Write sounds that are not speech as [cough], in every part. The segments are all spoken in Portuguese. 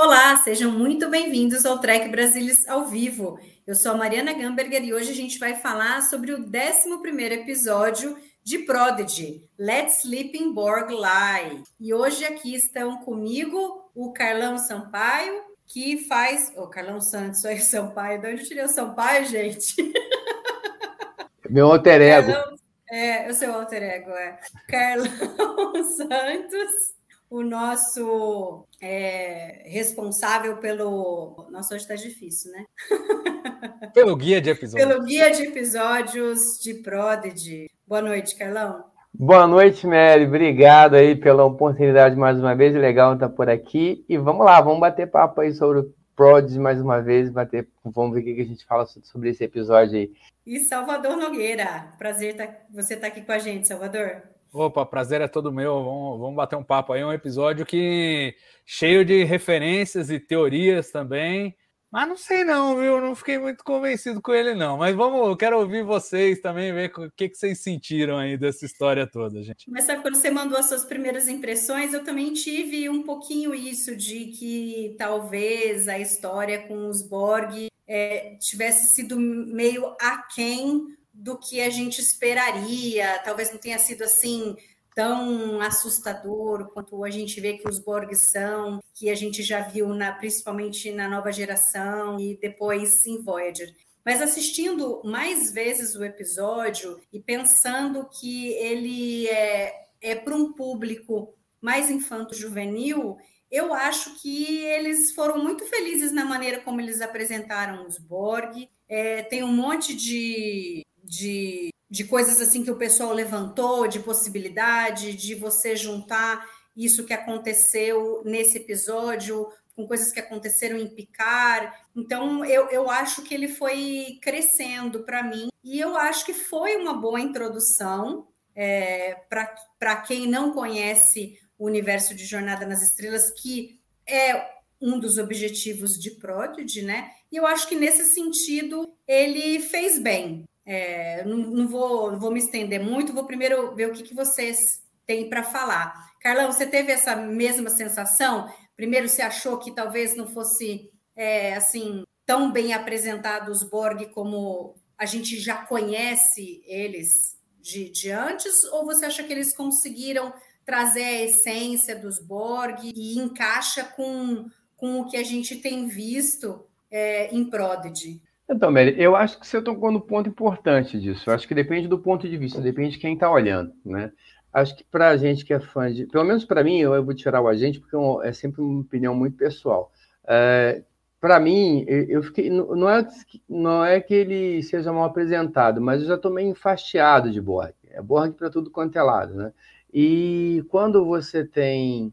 Olá, sejam muito bem-vindos ao Trek Brasilis ao vivo. Eu sou a Mariana Gamberger e hoje a gente vai falar sobre o 11 episódio de Prodigy, Let's Sleeping Borg Lie. E hoje aqui estão comigo o Carlão Sampaio, que faz. O oh, Carlão Santos, aí Sampaio. De onde eu tirei o Sampaio, gente? [laughs] Meu alter ego. Carlão, é, o seu alter ego, é. Carlão [laughs] Santos o nosso é, responsável pelo. Nossa, hoje está difícil, né? [laughs] Pelo guia de episódios. Pelo guia de episódios de Prodigy. Boa noite, Carlão. Boa noite, Mary. Obrigado aí pela oportunidade mais uma vez. Legal estar por aqui. E vamos lá, vamos bater papo aí sobre o Prodigy mais uma vez. Bater, vamos ver o que a gente fala sobre esse episódio aí. E Salvador Nogueira. Prazer tá, você estar tá aqui com a gente, Salvador. Opa, prazer é todo meu. Vamos, vamos bater um papo aí. Um episódio que cheio de referências e teorias também. Mas não sei não, viu? Não fiquei muito convencido com ele não. Mas vamos, eu quero ouvir vocês também, ver o que, que vocês sentiram aí dessa história toda, gente. Mas sabe quando você mandou as suas primeiras impressões, eu também tive um pouquinho isso de que talvez a história com os Borg é, tivesse sido meio aquém do que a gente esperaria, talvez não tenha sido assim tão assustador quanto a gente vê que os Borg são, que a gente já viu na, principalmente na nova geração e depois em Voyager. Mas assistindo mais vezes o episódio e pensando que ele é, é para um público mais infanto-juvenil, eu acho que eles foram muito felizes na maneira como eles apresentaram os Borg. É, tem um monte de de, de coisas assim que o pessoal levantou, de possibilidade, de você juntar isso que aconteceu nesse episódio com coisas que aconteceram em Picar. Então, eu, eu acho que ele foi crescendo para mim e eu acho que foi uma boa introdução é, para quem não conhece o universo de Jornada nas Estrelas, que é um dos objetivos de Prodigy, né? E eu acho que nesse sentido ele fez bem. É, não, não, vou, não vou me estender muito, vou primeiro ver o que, que vocês têm para falar. Carlão, você teve essa mesma sensação? Primeiro, você achou que talvez não fosse é, assim tão bem apresentado os Borg como a gente já conhece eles de, de antes? Ou você acha que eles conseguiram trazer a essência dos Borg e encaixa com, com o que a gente tem visto é, em Prodigy? Então, Mary, eu acho que você tocou no ponto importante disso. Eu acho que depende do ponto de vista, depende de quem está olhando, né? Acho que para a gente que é fã de, pelo menos para mim, eu vou tirar o agente porque é sempre uma opinião muito pessoal. É, para mim, eu fiquei, não é, não é que ele seja mal apresentado, mas eu já estou meio enfastiado de Borg. É Borg para tudo quanto é lado, né? E quando você tem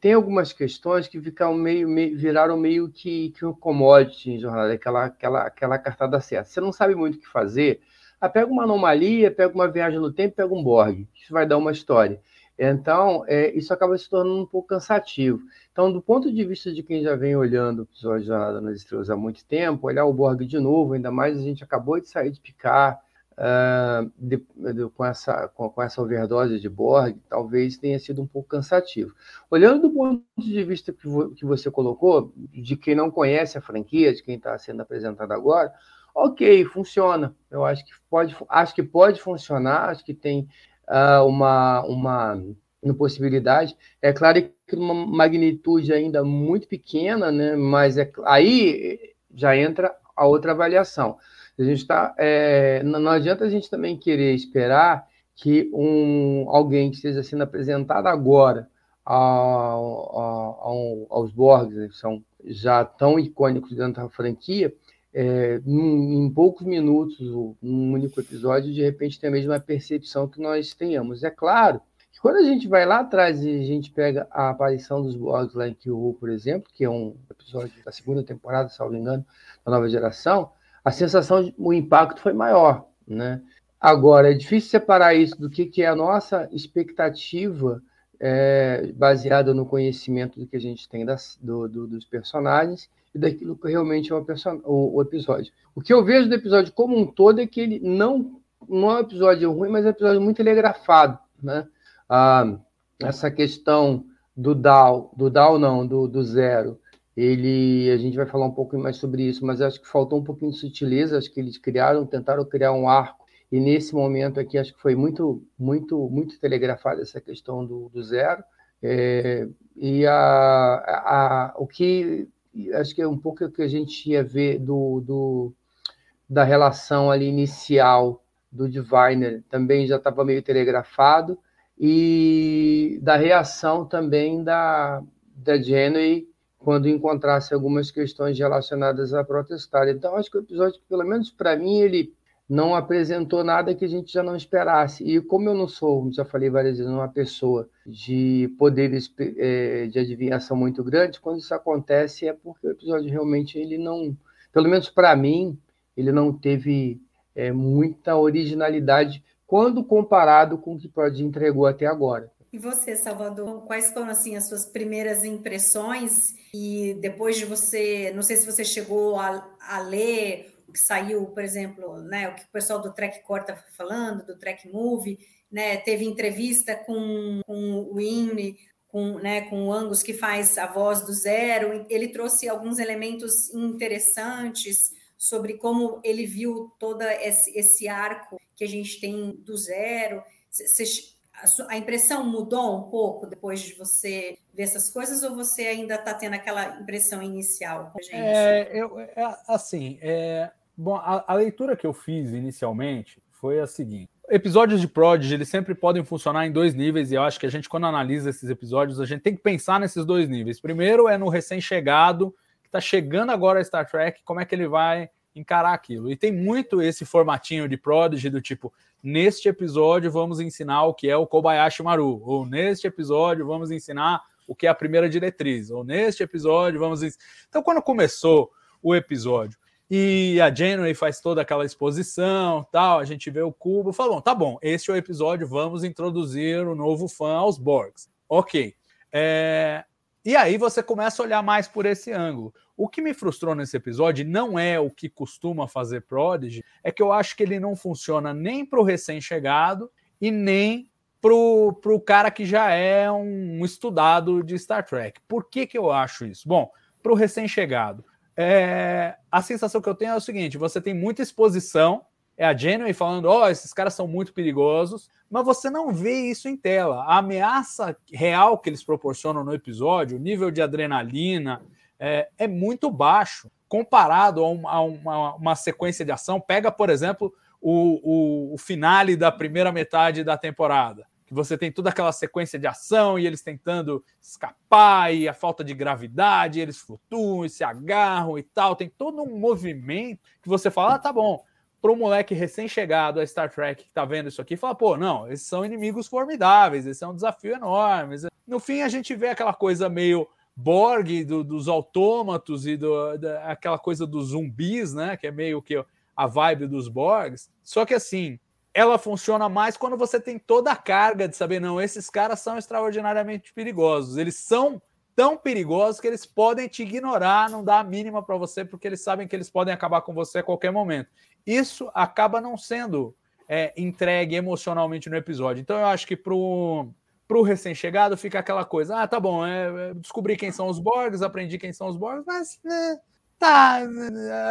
tem algumas questões que ficam meio, meio, viraram meio que, que um commodity em jornada, aquela, aquela, aquela cartada certa. Você não sabe muito o que fazer, ah, pega uma anomalia, pega uma viagem no tempo, pega um Borg. Isso vai dar uma história. Então, é, isso acaba se tornando um pouco cansativo. Então, do ponto de vista de quem já vem olhando o episódio de Jornada nas Estrelas há muito tempo, olhar o Borg de novo, ainda mais a gente acabou de sair de picar, uh, de, de, com, essa, com, com, essa overdose de Borg, talvez tenha sido um pouco cansativo. Olhando do ponto de vista que, vo, que você colocou, de quem não conhece a franquia, de quem está sendo apresentado agora, ok, funciona. Eu acho que pode, acho que pode funcionar, acho que tem uh, uma, uma, uma possibilidade. É claro que uma magnitude ainda muito pequena, né? mas é, aí já entra a outra avaliação. A gente está. É, não adianta a gente também querer esperar que um, alguém que esteja sendo apresentado agora ao, ao, aos Borgs, né, que são já tão icônicos dentro da franquia, é, em, em, poucos minutos, um único episódio, de repente tem a mesma percepção que nós tenhamos. É claro que quando a gente vai lá atrás e a gente pega a aparição dos Borgs lá em Kill, por exemplo, que é um episódio da segunda temporada, salvo engano, da nova geração, a sensação, o impacto foi maior, né? Agora, é difícil separar isso do que, que é a nossa expectativa é, baseada no conhecimento do que a gente tem das, do, do, dos personagens e daquilo que realmente é o, o, o, episódio. O que eu vejo do episódio como um todo é que ele não, não é um episódio ruim, mas é um episódio muito telegrafado. Né? Ah, essa questão do DAO, do DAO não, do, do zero, ele, a gente vai falar um pouco mais sobre isso, mas acho que faltou um pouquinho de sutileza, acho que eles criaram, tentaram criar um arco e nesse momento aqui acho que foi muito, muito, muito telegrafada essa questão do, do zero. É, e a, a, o que acho que é um pouco o que a gente ia ver do, do da relação ali inicial do Diviner também já estava meio telegrafado e da reação também da, da Genway quando encontrasse algumas questões relacionadas a protestar. Então, acho que o episódio, pelo menos para mim, ele não apresentou nada que a gente já não esperasse. E como eu não sou, já falei várias vezes, uma pessoa de poderes é, de adivinhação muito grande, quando isso acontece é porque o episódio realmente ele não, pelo menos para mim, ele não teve é, muita originalidade quando comparado com o que o Prod entregou até agora. E você, Salvador, quais foram assim as suas primeiras impressões? E depois de você, não sei se você chegou a, a ler o que saiu, por exemplo, né, o que o pessoal do Track Core está falando, do Track Move, né, teve entrevista com, com o INE, com, né, com o Angus, que faz a voz do Zero, ele trouxe alguns elementos interessantes sobre como ele viu todo esse, esse arco que a gente tem do Zero. Você, a impressão mudou um pouco depois de você ver essas coisas ou você ainda está tendo aquela impressão inicial com a gente? É, eu, é, assim, é, Bom, a, a, leitura que eu fiz inicialmente foi a seguinte: episódios de Prodigy eles sempre podem funcionar em dois níveis, e eu acho que a gente, quando analisa esses episódios, a gente tem que pensar nesses dois níveis. Primeiro é no recém-chegado, que está chegando agora a Star Trek, como é que ele vai encarar aquilo. E tem muito esse formatinho de Prodigy do tipo, neste episódio vamos ensinar o que é o Kobayashi Maru, ou neste episódio vamos ensinar o que é a primeira diretriz, ou neste episódio vamos. Então, quando começou o episódio e a Janeway faz toda aquela exposição, tal, a gente vê o cubo, falou, tá bom, este é o episódio, vamos introduzir o novo fã aos Borgs. Ok. É... E aí você começa a olhar mais por esse ângulo. O que me frustrou nesse episódio não é o que costuma fazer Prodigy, é que eu acho que ele não funciona nem para o recém-chegado e nem para o cara que já é um estudado de Star Trek. Por que, que eu acho isso? Bom, para o recém-chegado, é, a sensação que eu tenho é o seguinte: você tem muita exposição, é a Genuine falando, ó, oh, esses caras são muito perigosos, mas você não vê isso em tela. A ameaça real que eles proporcionam no episódio, o nível de adrenalina, é, é muito baixo comparado a, uma, a uma, uma, sequência de ação. Pega, por exemplo, o, o, o finale da primeira metade da temporada que você tem toda aquela sequência de ação e eles tentando escapar e a falta de gravidade, eles flutuam e se agarram e tal. Tem todo um movimento que você fala, ah, tá bom. Para o moleque recém-chegado a Star Trek que tá vendo isso aqui, fala, pô, não, esses são inimigos formidáveis, esse é um desafio enorme. No fim, a gente vê aquela coisa meio Borg do, dos autômatos e do, da, aquela coisa dos zumbis, né? Que é meio que a vibe dos Borgs. Só que assim, ela funciona mais quando você tem toda a carga de saber, não, esses caras são extraordinariamente perigosos. Eles são tão perigosos que eles podem te ignorar, não dar a mínima para você, porque eles sabem que eles podem acabar com você a qualquer momento. Isso acaba não sendo é, entregue emocionalmente no episódio. Então eu acho que pro pro recém-chegado fica aquela coisa, ah, tá bom, é, é descobri quem são os Borgs, aprendi quem são os Borgs, mas né, Tá,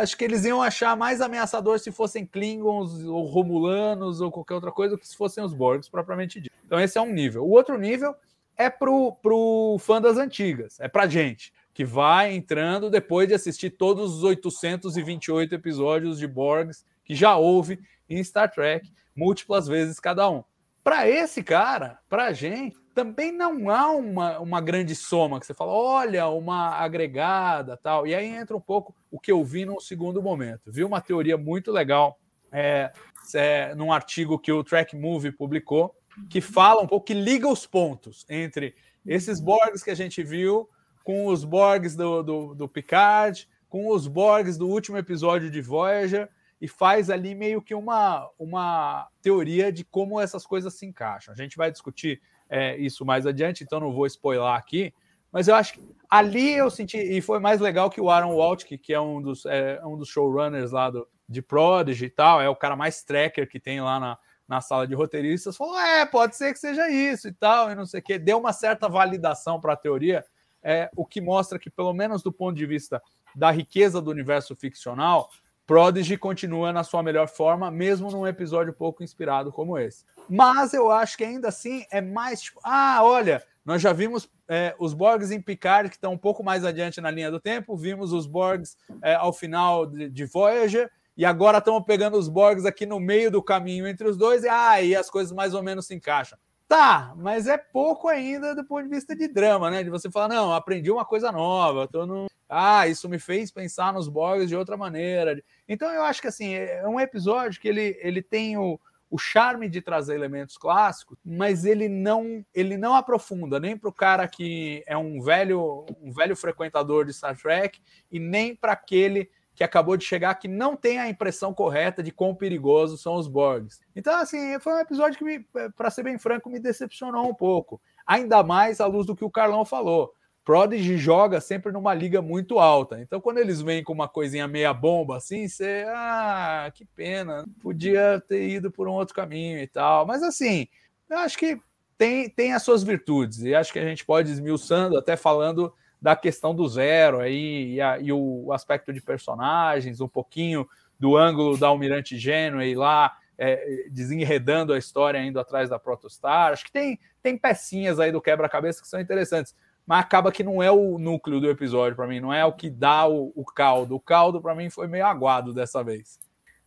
acho que eles iam achar mais ameaçador se fossem Klingons ou Romulanos ou qualquer outra coisa do que se fossem os Borgs propriamente dito. Então esse é um nível. O outro nível é pro, pro fã das antigas, é pra gente, que vai entrando depois de assistir todos os 828 episódios de Borgs que já houve em Star Trek, múltiplas vezes cada um. Para esse cara, pra gente, também não há uma, uma grande soma que você fala, olha, uma agregada tal. E aí entra um pouco o que eu vi no segundo momento. Vi uma teoria muito legal é, é, num artigo que o Track Movie publicou, que fala um pouco, que liga os pontos entre esses Borgs que a gente viu com os Borgs do, do, do Picard, com os Borgs do último episódio de Voyager, e faz ali meio que uma, uma teoria de como essas coisas se encaixam. A gente vai discutir é, isso mais adiante, então não vou spoiler aqui, mas eu acho que ali eu senti, e foi mais legal que o Aaron Waltke, que é um dos, é, um dos showrunners lá do, de Prodigy e tal, é o cara mais tracker que tem lá na, na sala de roteiristas, falou: é, pode ser que seja isso e tal, e não sei o quê. Deu uma certa validação para a teoria, é, o que mostra que, pelo menos do ponto de vista da riqueza do universo ficcional, Prodigy continua na sua melhor forma, mesmo num episódio pouco inspirado como esse. Mas eu acho que ainda assim é mais tipo, ah, olha, nós já vimos é, os Borgs em Picard, que estão um pouco mais adiante na linha do tempo, vimos os Borgs é, ao final de, de Voyager, e agora estamos pegando os Borgs aqui no meio do caminho entre os dois, e aí ah, as coisas mais ou menos se encaixam. Tá, mas é pouco ainda do ponto de vista de drama, né? De você falar, não, aprendi uma coisa nova, tô no... Ah, isso me fez pensar nos Borgs de outra maneira. Então eu acho que assim, é um episódio que ele, ele tem o, o charme de trazer elementos clássicos, mas ele não ele não aprofunda nem para o cara que é um velho um velho frequentador de Star Trek e nem para aquele que acabou de chegar que não tem a impressão correta de quão perigosos são os Borgs. Então, assim, foi um episódio que, para ser bem franco, me decepcionou um pouco. Ainda mais à luz do que o Carlão falou. Prodigy joga sempre numa liga muito alta. Então, quando eles vêm com uma coisinha meia bomba assim, você. Ah, que pena. Podia ter ido por um outro caminho e tal. Mas, assim, eu acho que tem, tem as suas virtudes. E acho que a gente pode esmiuçando, até falando da questão do zero aí, e, a, e o aspecto de personagens, um pouquinho do ângulo da Almirante Genway lá, é, desenredando a história indo atrás da Protostar. Acho que tem, tem pecinhas aí do quebra-cabeça que são interessantes, mas acaba que não é o núcleo do episódio para mim, não é o que dá o, o caldo. O caldo para mim foi meio aguado dessa vez.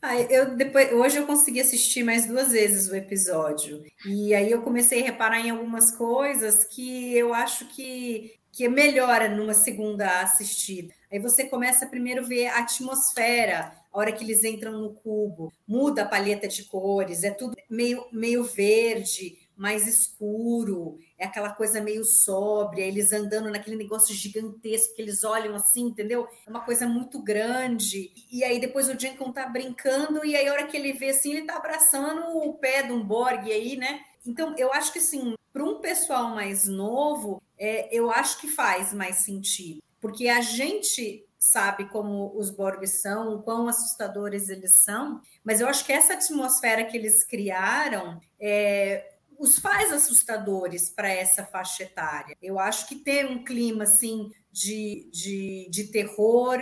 Ah, eu depois, hoje eu consegui assistir mais duas vezes o episódio. E aí eu comecei a reparar em algumas coisas que eu acho que que melhora numa segunda assistida. Aí você começa primeiro a ver a atmosfera, a hora que eles entram no cubo, muda a paleta de cores, é tudo meio, meio verde, mais escuro, é aquela coisa meio sóbria, eles andando naquele negócio gigantesco que eles olham assim, entendeu? É uma coisa muito grande. E aí depois o Jenkins tá brincando, e aí a hora que ele vê assim, ele tá abraçando o pé de um Borg aí, né? Então, eu acho que assim, para um pessoal mais novo, é, eu acho que faz mais sentido, porque a gente sabe como os Borgs são, o quão assustadores eles são, mas eu acho que essa atmosfera que eles criaram é, os faz assustadores para essa faixa etária. Eu acho que ter um clima assim de, de, de terror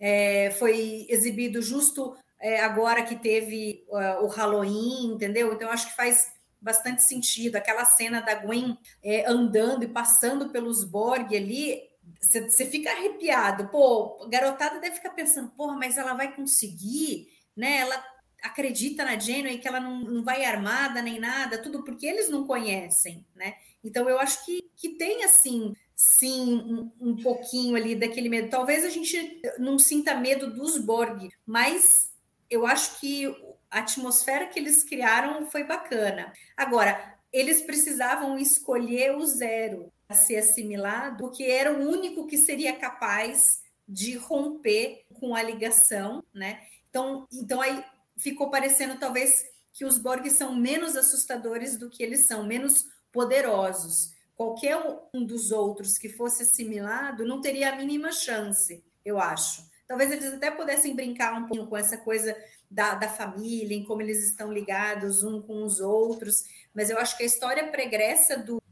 é, foi exibido justo é, agora que teve uh, o Halloween, entendeu? Então acho que faz bastante sentido. Aquela cena da Gwen é, andando e passando pelos Borg ali, você fica arrepiado. Pô, garotada deve ficar pensando, porra, mas ela vai conseguir, né? Ela acredita na Janeway que ela não, não vai armada nem nada, tudo porque eles não conhecem, né? Então eu acho que, que tem assim, sim, um, um pouquinho ali daquele medo. Talvez a gente não sinta medo dos Borg, mas eu acho que a atmosfera que eles criaram foi bacana. Agora, eles precisavam escolher o zero a ser assimilado, porque era o único que seria capaz de romper com a ligação, né? Então, então aí ficou parecendo talvez que os Borg são menos assustadores do que eles são, menos poderosos. Qualquer um dos outros que fosse assimilado não teria a mínima chance, eu acho. Talvez eles até pudessem brincar um pouco com essa coisa da, da família, em como eles estão ligados um com os outros, mas eu acho que a história pregressa do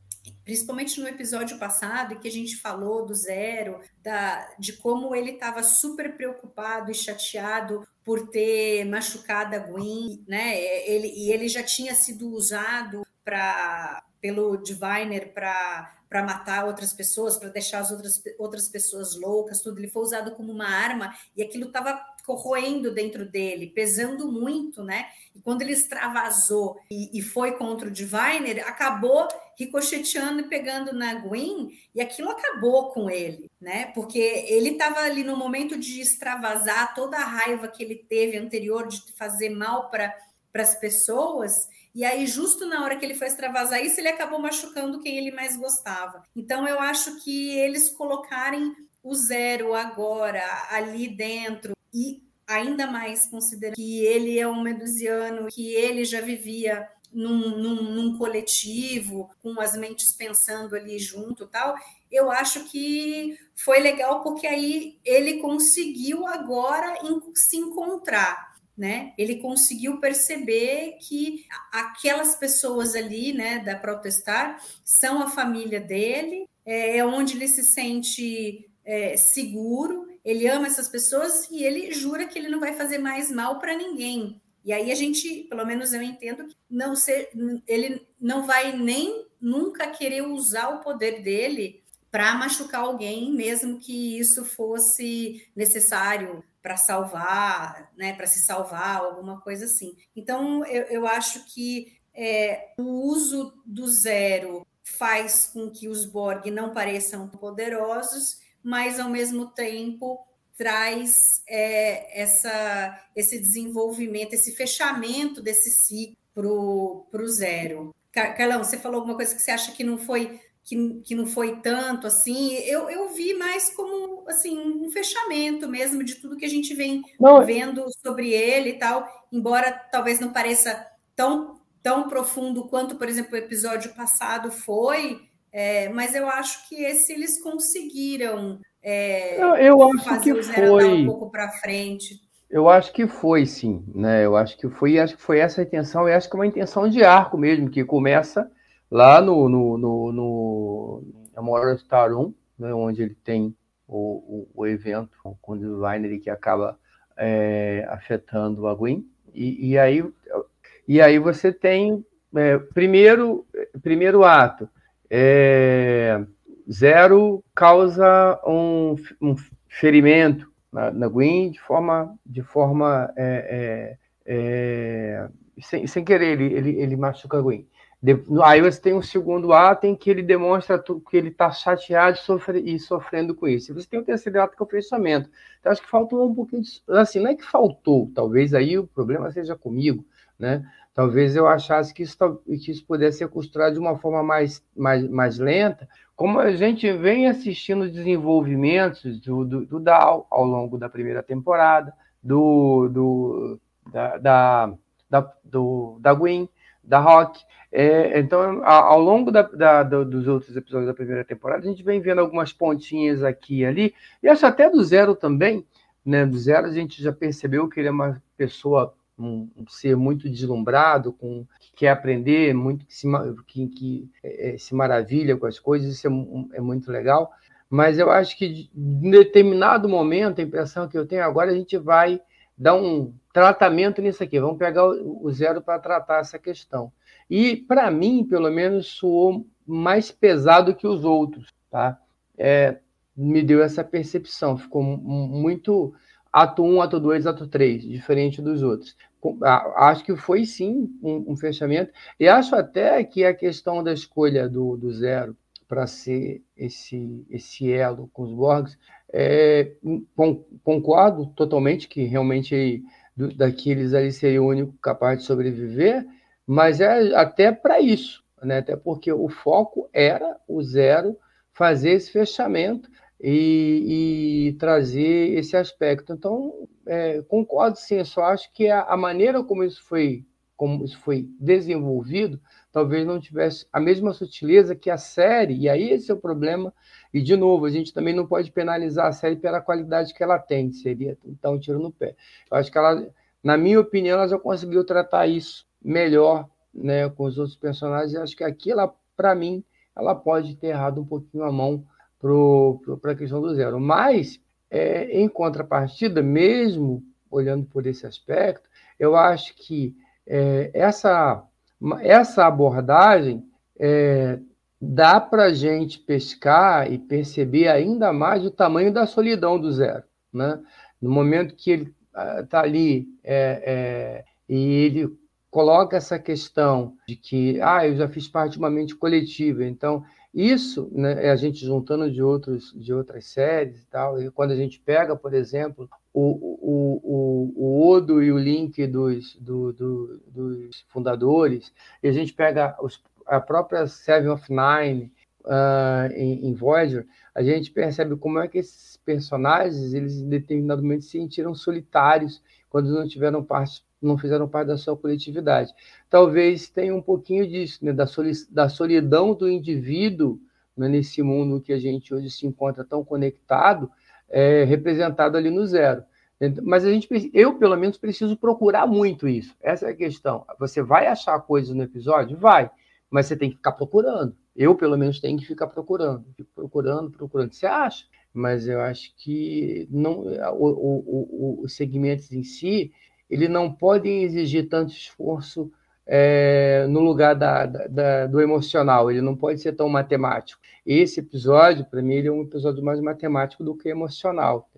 principalmente no episódio passado, que a gente falou do Zero, da, de como ele estava super preocupado e chateado por ter machucado a Gwen, né? Ele, e ele já tinha sido usado para pelo Diviner para matar outras pessoas, para deixar as outras, outras pessoas loucas, tudo. Ele foi usado como uma arma e aquilo estava corroendo dentro dele, pesando muito, né? E quando ele extravasou e, e, foi contra o Diviner, acabou ricocheteando e pegando na Gwen, e aquilo acabou com ele, né? Porque ele estava ali no momento de extravasar toda a raiva que ele teve anterior de fazer mal para as pessoas e aí, justo na hora que ele foi extravasar isso, ele acabou machucando quem ele mais gostava. Então, eu acho que eles colocarem o zero agora ali dentro e ainda mais considerando que ele é um medusiano, que ele já vivia num, num, num, coletivo, com as mentes pensando ali junto tal, eu acho que foi legal porque aí ele conseguiu agora se encontrar né? Ele conseguiu perceber que aquelas pessoas ali, né, da protestar, são a família dele, é, é onde ele se sente é, seguro, ele ama essas pessoas e ele jura que ele não vai fazer mais mal para ninguém. E aí a gente, pelo menos eu entendo, não ser, ele não vai nem nunca querer usar o poder dele para machucar alguém, mesmo que isso fosse necessário para salvar, né, para se salvar, alguma coisa assim. Então, eu, eu acho que é, o uso do zero faz com que os Borg não pareçam poderosos, mas ao mesmo tempo traz é, essa, esse desenvolvimento, esse fechamento desse ciclo para o zero. Carlão, você falou alguma coisa que você acha que não foi que, que não foi tanto assim. Eu, eu vi mais como assim um fechamento mesmo de tudo que a gente vem não, vendo sobre ele e tal, embora talvez não pareça tão, tão profundo quanto, por exemplo, o episódio passado foi. É, mas eu acho que esse eles conseguiram é, eu acho que foi um pouco para frente. Eu acho que foi, sim, né? Eu acho que foi, acho que foi essa a intenção, e acho que é uma intenção de arco mesmo, que começa lá no, no, no, no Amora Star 1, né, onde ele tem o, o, o evento com o designer que acaba é, afetando a Gwen. E, e, aí, e aí você tem é, primeiro, primeiro ato. É, zero causa um, um ferimento na, na Gwen de forma, de forma é, é, é sem, sem querer, ele, ele, ele machuca a Gwen. Aí você tem um segundo ato em que ele demonstra que ele está chateado e, sofre, sofrendo com isso. E você tem o terceiro ato que é o fechamento. Então, acho que faltou um pouquinho de, assim, não é que faltou, talvez aí o problema seja comigo, né? Talvez eu achasse que isso, que isso pudesse ser costurado de uma forma mais, mais, mais lenta, como a gente vem assistindo desenvolvimentos do, do, do ao longo da primeira temporada, do, do, da, da, da, do, da Gwen, da Rock. É, então, ao longo da, da, dos outros episódios da primeira temporada, a gente vem vendo algumas pontinhas aqui e ali, e acho até do Zero também, né? Do Zero a gente já percebeu que ele é uma pessoa, um, um ser muito deslumbrado, com, que quer aprender, muito que se, que, que é, é se maravilha com as coisas, isso é, é muito legal. Mas eu acho que em determinado momento, a impressão que eu tenho agora, a gente vai dar um tratamento nisso aqui. Vamos pegar o zero para tratar essa questão. E, para mim, pelo menos, soou mais pesado que os outros, tá? É, me deu essa percepção, ficou muito ato 1, ato 2, ato 3, diferente dos outros. Acho que foi sim um, um fechamento, e acho até que a questão da escolha do, do zero para ser esse, esse elo com os Borgs, é, concordo totalmente que realmente daqueles ali seria o único capaz de sobreviver, mas é até para isso, né? até porque o foco era o zero fazer esse fechamento e, e trazer esse aspecto. Então, é, concordo sim, eu só acho que a, a, maneira como isso foi como isso foi desenvolvido, talvez não tivesse a mesma sutileza que a série, e aí esse é o problema. E, de novo, a gente também não pode penalizar a série pela qualidade que ela tem, seria então um tiro no pé. Eu acho que ela, na minha opinião, ela já conseguiu tratar isso melhor né, com os outros personagens. Acho que aqui, para mim, ela pode ter errado um pouquinho a mão para a questão do zero. Mas, é, em contrapartida, mesmo olhando por esse aspecto, eu acho que é, essa, essa abordagem é, dá para a gente pescar e perceber ainda mais o tamanho da solidão do Zero. Né? No momento que ele está ali é, é, e ele coloca essa questão de que ah, eu já fiz parte de uma mente coletiva, então isso, né, é a gente juntando de, outros, de outras séries e tal, e quando a gente pega, por exemplo, o, o, o, o Odo e o Link dos, do, do, dos fundadores, e a gente pega os, a própria Seven of Nine uh, em, em Voyager, a gente percebe como é que esses personagens, eles em se sentiram solitários quando não tiveram parte não fizeram parte da sua coletividade. Talvez tenha um pouquinho disso, né, da, da solidão do indivíduo né, nesse mundo que a gente hoje se encontra tão conectado, é, representado ali no zero. Mas a gente, eu pelo menos preciso procurar muito isso. Essa é a questão. Você vai achar coisas no episódio, vai, mas você tem que ficar procurando. Eu pelo menos tenho que ficar procurando, Fico procurando, procurando. Você acha? Mas eu acho que não, o, o, o, os segmentos em si ele não pode exigir tanto esforço é, no lugar da, da, do emocional, ele não pode ser tão matemático. Esse episódio, para mim, ele é um episódio mais matemático do que emocional.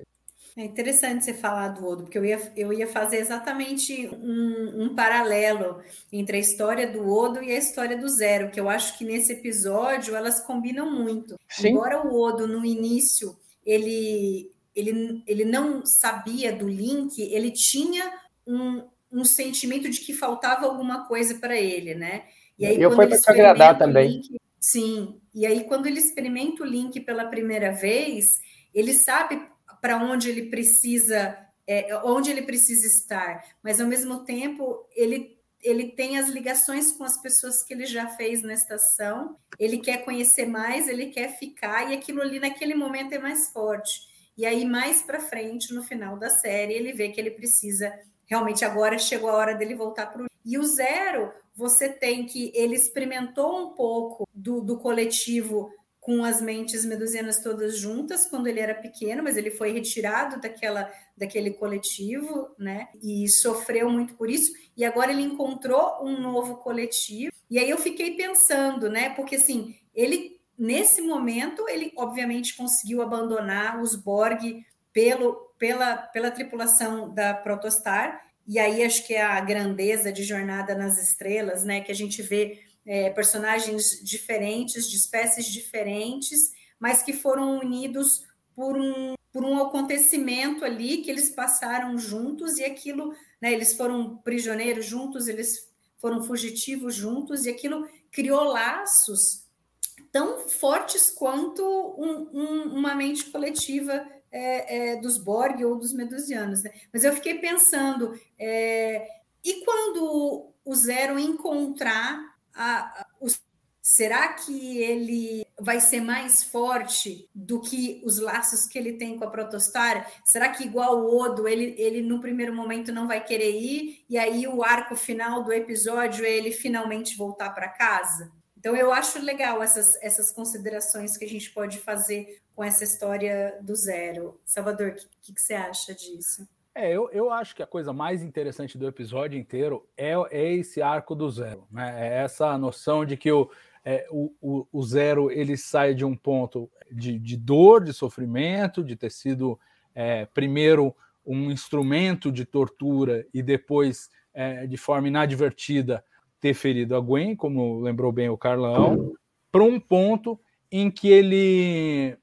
É interessante você falar do Odo, porque eu ia, eu ia fazer exatamente um, um, paralelo entre a história do Odo e a história do Zero, que eu acho que nesse episódio elas combinam muito. Sim. Embora o Odo, no início, ele, ele, ele não sabia do link, ele tinha um, um sentimento de que faltava alguma coisa para ele, né? E aí, eu foi para te agradar também. Link, sim, e aí quando ele experimenta o link pela primeira vez, ele sabe para onde ele precisa, é, onde ele precisa estar, mas ao mesmo tempo ele ele tem as ligações com as pessoas que ele já fez na estação, ele quer conhecer mais, ele quer ficar, e aquilo ali naquele momento é mais forte. E aí, mais para frente, no final da série, ele vê que ele precisa realmente agora chegou a hora dele voltar para o. E o zero, você tem que. Ele experimentou um pouco do, do coletivo com as mentes medusianas todas juntas quando ele era pequeno, mas ele foi retirado daquela, daquele coletivo, né? E sofreu muito por isso. E agora ele encontrou um novo coletivo. E aí eu fiquei pensando, né? Porque assim, ele nesse momento ele obviamente conseguiu abandonar os Borg pelo pela, pela tripulação da Protostar, e aí acho que é a grandeza de Jornada nas Estrelas, né? Que a gente vê é, personagens diferentes, de espécies diferentes, mas que foram unidos por um, por um acontecimento ali que eles passaram juntos e aquilo, né? Eles foram prisioneiros juntos, eles foram fugitivos juntos e aquilo criou laços tão fortes quanto um, um, uma mente coletiva é, é, dos Borg ou dos Medusianos. Né? Mas eu fiquei pensando, é, e quando o Zero encontrar a, a, os Será que ele vai ser mais forte do que os laços que ele tem com a protostar? Será que igual o Odo, ele, ele no primeiro momento não vai querer ir e aí o arco final do episódio é ele finalmente voltar para casa? Então eu acho legal essas, essas considerações que a gente pode fazer com essa história do zero. Salvador, o que, que, você acha disso? É, eu, eu acho que a coisa mais interessante do episódio inteiro é, é esse arco do zero, né? É essa noção de que o, é, o, o, o, zero ele sai de um ponto de, de dor, de sofrimento, de ter sido é, primeiro um instrumento de tortura e depois, é, de forma inadvertida, ter ferido a Gwen, como lembrou bem o Carlão, para um ponto em que ele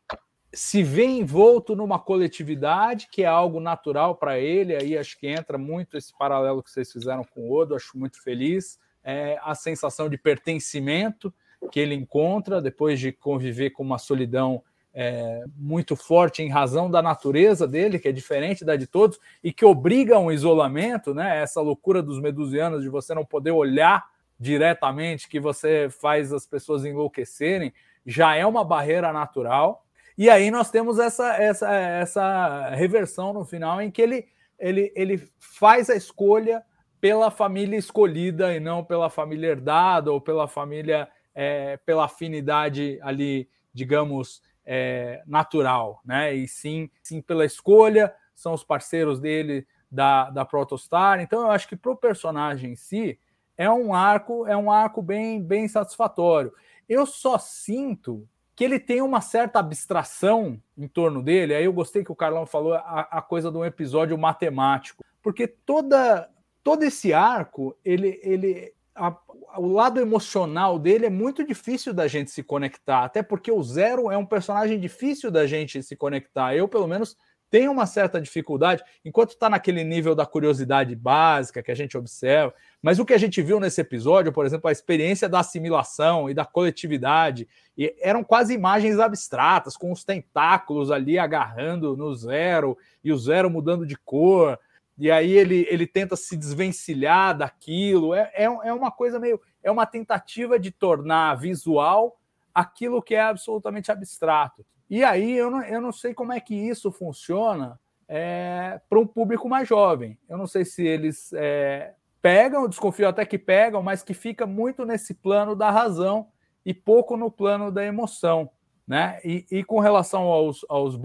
se vê envolto numa coletividade que é algo natural para ele. Aí acho que entra muito esse paralelo que vocês fizeram com o Odo, acho muito feliz. É a sensação de pertencimento que ele encontra depois de conviver com uma solidão é, muito forte em razão da natureza dele, que é diferente da de todos, e que obriga um isolamento, né? Essa loucura dos medusianos de você não poder olhar diretamente, que você faz as pessoas enlouquecerem já é uma barreira natural. E aí nós temos essa, essa, essa reversão no final em que ele, ele, ele faz a escolha pela família escolhida e não pela família herdada ou pela família, é, pela afinidade ali, digamos, é, natural, né? E sim, sim pela escolha, são os parceiros dele da, da Protostar. Então eu acho que para o personagem em si é um arco, é um arco bem, bem satisfatório. eu só sinto que ele tem uma certa abstração em torno dele. Aí eu gostei que o Carlão falou a, a coisa de um episódio matemático, porque toda todo esse arco, ele, ele a, o lado emocional dele é muito difícil da gente se conectar, até porque o Zero é um personagem difícil da gente se conectar. Eu, pelo menos, tenho uma certa dificuldade, enquanto está naquele nível da curiosidade básica que a gente observa. Mas o que a gente viu nesse episódio, por exemplo, a experiência da assimilação e da coletividade, e eram quase imagens abstratas, com os tentáculos ali agarrando no Zero e o Zero mudando de cor e aí ele, ele tenta se desvencilhar daquilo. É, é, é uma coisa meio. É uma tentativa de tornar visual aquilo que é absolutamente abstrato. E aí eu não, eu não sei como é que isso funciona é, para um público mais jovem. Eu não sei se eles é, pegam, desconfio até que pegam, mas que fica muito nesse plano da razão e pouco no plano da emoção. Né? E, e, com relação aos, aos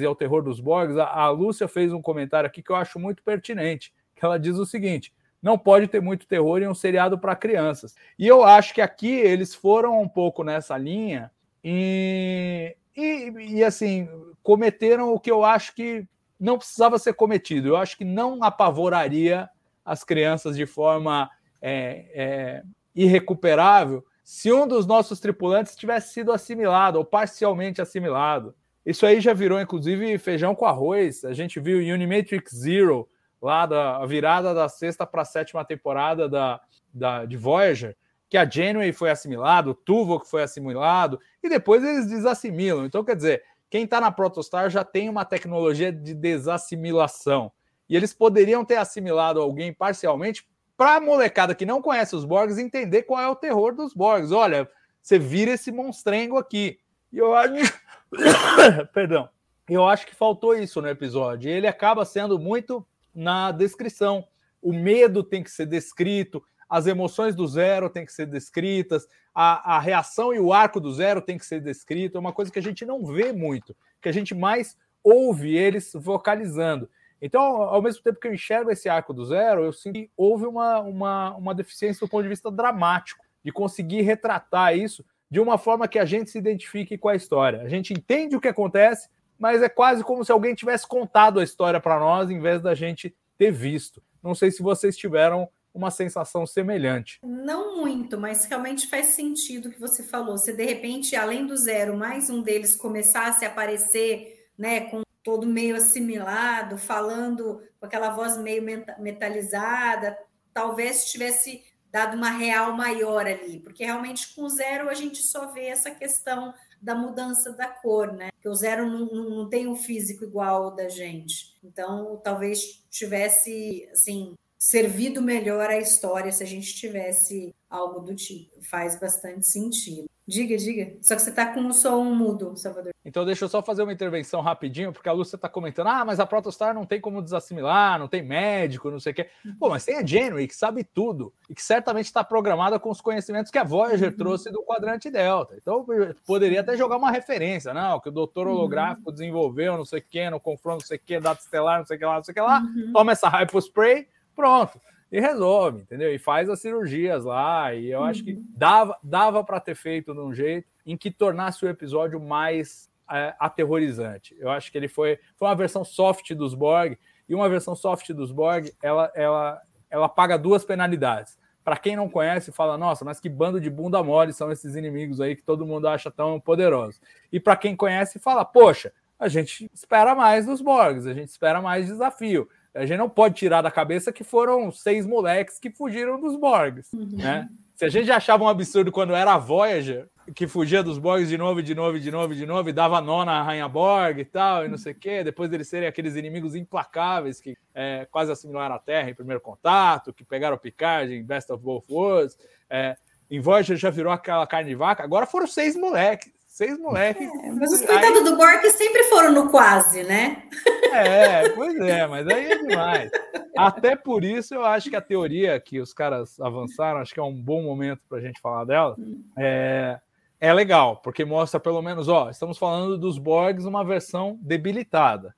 e ao terror dos Borgs, a, a, Lúcia fez um comentário aqui que eu acho muito pertinente, que ela diz o seguinte: não pode ter muito terror em um seriado para crianças. E eu acho que aqui eles foram um pouco nessa linha e, e, e assim cometeram o que eu acho que não precisava ser cometido. Eu acho que não apavoraria as crianças de forma é, é, irrecuperável se um dos nossos tripulantes tivesse sido assimilado ou parcialmente assimilado. Isso aí já virou, inclusive, feijão com arroz. A gente viu Unimatrix Zero, lá da virada da sexta para a sétima temporada da, da, de Voyager, que a Janeway foi assimilado, o Tuvok foi assimilado, e depois eles desassimilam. Então, quer dizer, quem está na Protostar já tem uma tecnologia de desassimilação. E eles poderiam ter assimilado alguém parcialmente para a molecada que não conhece os Borgs entender qual é o terror dos Borgs. Olha, você vira esse monstrengo aqui. E eu acho. [coughs] Perdão. Eu acho que faltou isso no episódio. Ele acaba sendo muito na descrição. O medo tem que ser descrito, as emoções do zero tem que ser descritas, a, a reação e o arco do zero tem que ser descrito. É uma coisa que a gente não vê muito, que a gente mais ouve eles vocalizando. Então, ao mesmo tempo que eu enxergo esse arco do zero, eu sinto que houve uma, uma, uma deficiência do ponto de vista dramático, de conseguir retratar isso de uma forma que a gente se identifique com a história. A gente entende o que acontece, mas é quase como se alguém tivesse contado a história para nós, em vez da gente ter visto. Não sei se vocês tiveram uma sensação semelhante. Não muito, mas realmente faz sentido o que você falou. Se de repente, além do zero, mais um deles começasse a aparecer né, com todo meio assimilado, falando com aquela voz meio metalizada, talvez tivesse dado uma real maior ali, porque realmente com zero a gente só vê essa questão da mudança da cor, né? Porque o zero não, não tem um físico igual da gente. Então, talvez tivesse, assim, servido melhor a história se a gente tivesse algo do tipo. Faz bastante sentido. Diga, diga. Só que você está com o som mudo, Salvador. Então, deixa eu só fazer uma intervenção rapidinho, porque a Lúcia está comentando: ah, mas a Protostar não tem como desassimilar, não tem médico, não sei o quê. Pô, mas tem a Genway, que sabe tudo, e que certamente está programada com os conhecimentos que a Voyager uhum. trouxe do quadrante Delta. Então, poderia até jogar uma referência, não, que o doutor uhum. holográfico uhum. desenvolveu, não sei o quê, no confronto, não sei o quê, data estelar, não sei o que lá, não sei o que lá, uhum. toma essa hypospray, pronto e resolve, entendeu? E faz as cirurgias lá. E eu uhum. acho que uhum. dava, dava para ter feito de um jeito em que tornasse o episódio mais é, aterrorizante. Eu acho que ele foi, foi uma versão soft dos Borg, e uma versão soft dos Borg, ela, ela, ela paga duas penalidades. Para quem não conhece, fala, nossa, mas que bando de bunda mole são esses inimigos aí que todo mundo acha tão poderosos. E para quem conhece, fala, poxa, a gente espera mais dos Borgs, a gente espera mais desafio. A gente não pode tirar da cabeça que foram seis moleques que fugiram dos Borgs, uhum. né? Se a gente achava um absurdo quando era a Voyager, que fugia dos Borgs de novo, de novo, de novo, de novo, e dava nó na Rainha Borg e tal, e não sei o quê, depois deles serem aqueles inimigos implacáveis que é, quase assimilaram a Terra em primeiro contato, que pegaram o Picard em Best of Both Worlds, é, em Voyager já virou aquela carne de vaca, agora foram seis moleques. Seis moleques. É, mas os coitados do Borg sempre foram no quase, né? É, pois é, mas aí é demais. Até por isso eu acho que a teoria que os caras avançaram, acho que é um bom momento para a gente falar dela, é, é legal, porque mostra pelo menos, ó, estamos falando dos Borgs uma versão debilitada.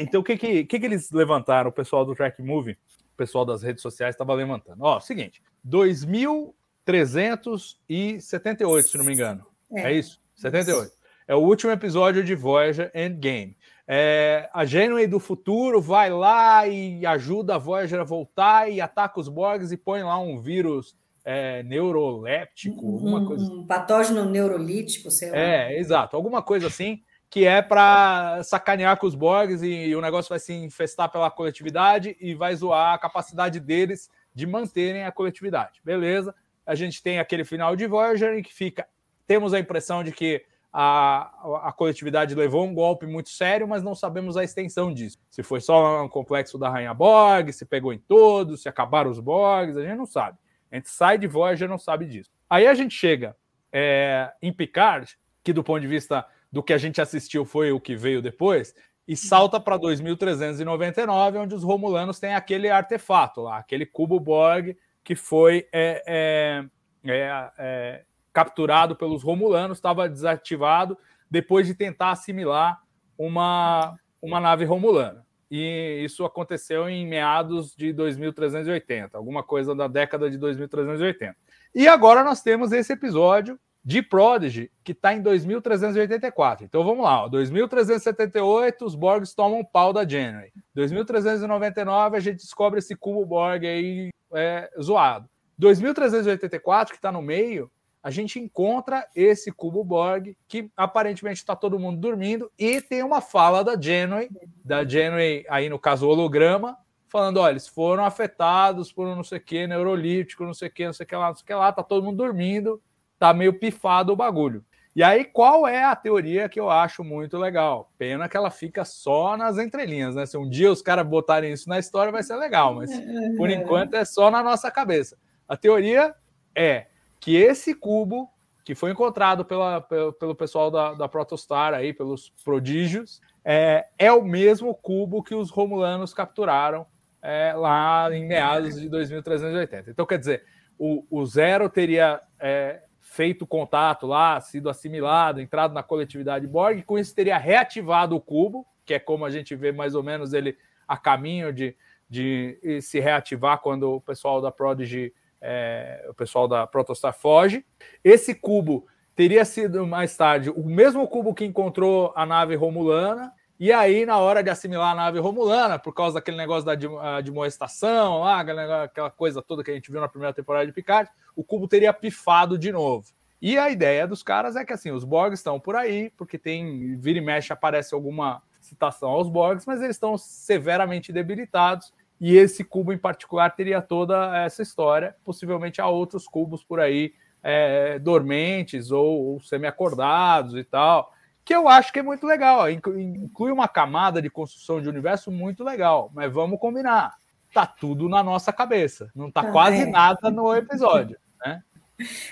Então o que que, que, que eles levantaram, o pessoal do Track Movie, o pessoal das redes sociais estava levantando? Ó, seguinte, 2000 378, se não me engano. É, é isso? 78. É o último episódio de Voyager Endgame. É, a Genway do futuro vai lá e ajuda a Voyager a voltar e ataca os Borgs e põe lá um vírus é, neuroléptico, um, alguma coisa. Um patógeno neurolítico, sei lá. É, exato, alguma coisa assim, que é para sacanear com os Borgs e, e o negócio vai se infestar pela coletividade e vai zoar a capacidade deles de manterem a coletividade. Beleza? A gente tem aquele final de Voyager em que fica. Temos a impressão de que a, a coletividade levou um golpe muito sério, mas não sabemos a extensão disso. Se foi só um complexo da Rainha Borg, se pegou em todos, se acabaram os Borgs, a gente não sabe. A gente sai de Voyager não sabe disso. Aí a gente chega é, em Picard, que do ponto de vista do que a gente assistiu foi o que veio depois, e salta para 2399, onde os Romulanos têm aquele artefato lá, aquele cubo Borg que foi é, é, é, é capturado pelos Romulanos, estava desativado depois de tentar assimilar uma, uma nave romulana e isso aconteceu em meados de 2380, alguma coisa da década de 2380. E agora nós temos esse episódio de Prodigy, que está em 2384. Então vamos lá, ó. 2378, os Borgs tomam pau da January. 2399, a gente descobre esse cubo Borg aí é, zoado. 2384, que está no meio, a gente encontra esse cubo Borg, que aparentemente está todo mundo dormindo, e tem uma fala da Genway, da Genway, aí no caso holograma, falando: olha, eles foram afetados por um não sei o que, neurolítico, não sei o que, não sei o que lá, não sei o que lá, tá todo mundo dormindo, tá meio pifado o bagulho. E aí, qual é a teoria que eu acho muito legal? Pena que ela fica só nas entrelinhas, né? Se um dia os caras botarem isso na história, vai ser legal, mas por enquanto é só na nossa cabeça. A teoria é que esse cubo que foi encontrado pela, pelo, pelo pessoal da, da Protostar aí, pelos prodígios, é, é o mesmo cubo que os romulanos capturaram é, lá em meados de 2380. Então, quer dizer, o, o Zero teria é, feito contato lá, sido assimilado, entrado na coletividade Borg, com isso teria reativado o cubo, que é como a gente vê mais ou menos ele a caminho de, de se reativar quando o pessoal da Prodigy é, o pessoal da Protostar foge. Esse cubo teria sido mais tarde o mesmo cubo que encontrou a nave romulana. E aí, na hora de assimilar a nave romulana, por causa daquele negócio da admoestação, lá, aquela coisa toda que a gente viu na primeira temporada de Picard, o cubo teria pifado de novo. E a ideia dos caras é que assim, os Borgs estão por aí, porque tem vira e mexe aparece alguma citação aos Borgs, mas eles estão severamente debilitados e esse cubo em particular teria toda essa história. Possivelmente há outros cubos por aí é, dormentes ou, ou semi-acordados e tal, que eu acho que é muito legal. Inclui uma camada de construção de universo muito legal, mas vamos combinar. Tá tudo na nossa cabeça, não tá ah, quase é. nada no episódio, né?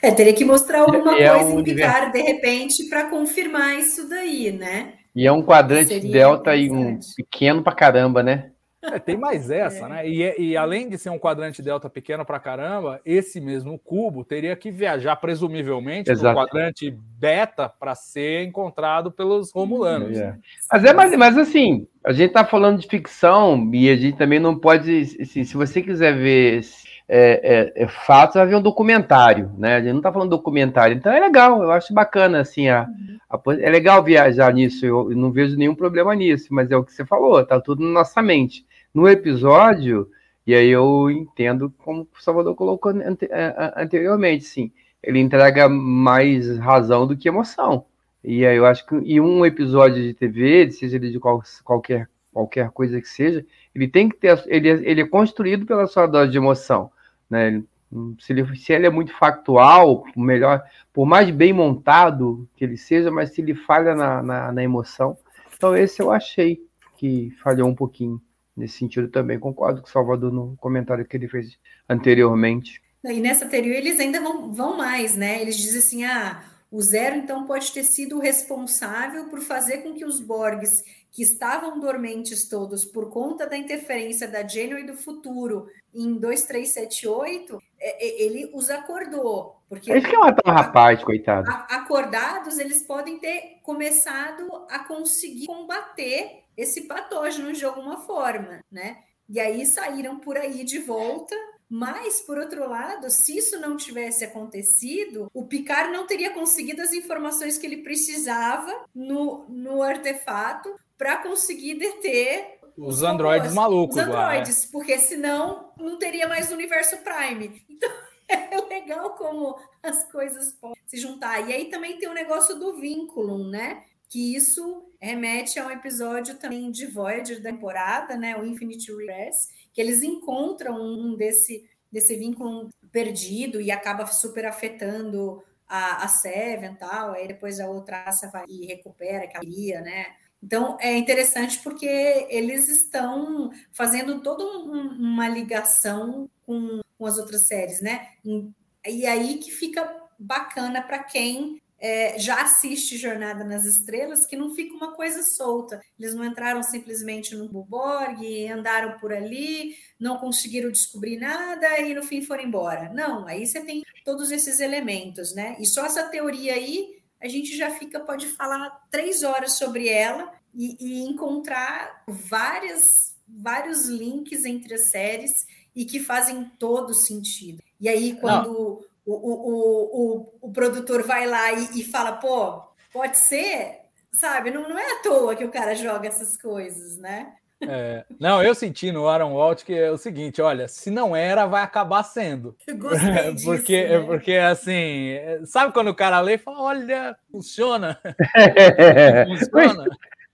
É, teria que mostrar alguma é coisa um em Picard, de repente, para confirmar isso daí, né? E é um quadrante Seria delta e um pequeno para caramba, né? É, tem mais essa, é. né? E, e, além de ser um quadrante delta pequeno pra caramba, esse mesmo cubo teria que viajar, presumivelmente, no quadrante beta para ser encontrado pelos romulanos. É. Mas é mas, mas assim, a gente tá falando de ficção e a gente também não pode. Assim, se você quiser ver é, é, é fatos, vai ver um documentário, né? A gente não tá falando documentário, então é legal, eu acho bacana, assim, a, a é legal viajar nisso, eu, eu não vejo nenhum problema nisso, mas é o que você falou, tá tudo na nossa mente no episódio, e aí eu entendo como o Salvador colocou ante, anteriormente, sim. Ele entrega mais razão do que emoção. E aí eu acho que e um episódio de TV, seja ele de qual, qualquer, qualquer coisa que seja, ele tem que ter. Ele, ele é construído pela sua dose de emoção. Né? Se ele, se ele é muito factual, melhor, por mais bem montado que ele seja, mas se ele falha na, na, na emoção. Então, esse eu achei que falhou um pouquinho. Nesse sentido, também concordo com o Salvador no comentário que ele fez anteriormente. E nessa teoria eles ainda vão, vão mais, né? Eles dizem assim: ah, o Zero então pode ter sido o responsável por fazer com que os Borgs, que estavam dormentes todos por conta da interferência da Janeway do futuro em 2378, é, é, ele os acordou. Porque Esse que é matar o rapaz, coitado. Acordados, eles podem ter começado a conseguir combater esse patógeno de alguma forma, né? e aí saíram por aí de volta. Mas, por outro lado, se isso não tivesse acontecido, o Picard não teria conseguido as informações que ele precisava no, no artefato para conseguir deter os androides malucos. Os androides, lá, é. porque senão não teria mais o universo Prime. Então [laughs] é legal como as coisas podem se juntar. E aí também tem o negócio do vínculo, né? Que isso remete a um episódio também de Voyager da temporada, né? O Infinite Regress, que eles encontram um desse, desse vínculo perdido e acaba super afetando a, a Seven tal. Aí depois a outra raça vai e recupera, que queria, né? Então, é interessante porque eles estão fazendo toda um, uma ligação com, com, as outras séries, né? E aí que fica bacana para quem é, já assiste Jornada nas Estrelas, que não fica uma coisa solta. Eles não entraram simplesmente no Borg, andaram por ali, não conseguiram descobrir nada e no fim foram embora. Não, aí você tem todos esses elementos, né? E só essa teoria aí a gente já fica, pode falar três horas sobre ela e, e encontrar várias, vários links entre as séries e que fazem todo sentido. E aí, quando o, o, o, o, produtor vai lá e, e, fala, pô, pode ser, sabe? Não, não é à toa que o cara joga essas coisas, né? É, não, eu senti no Aaron Walt que é o seguinte: olha, se não era, vai acabar sendo. Eu gostei [laughs] disso, porque, né? porque assim, sabe quando o cara lê e fala: olha, funciona? [laughs] funciona.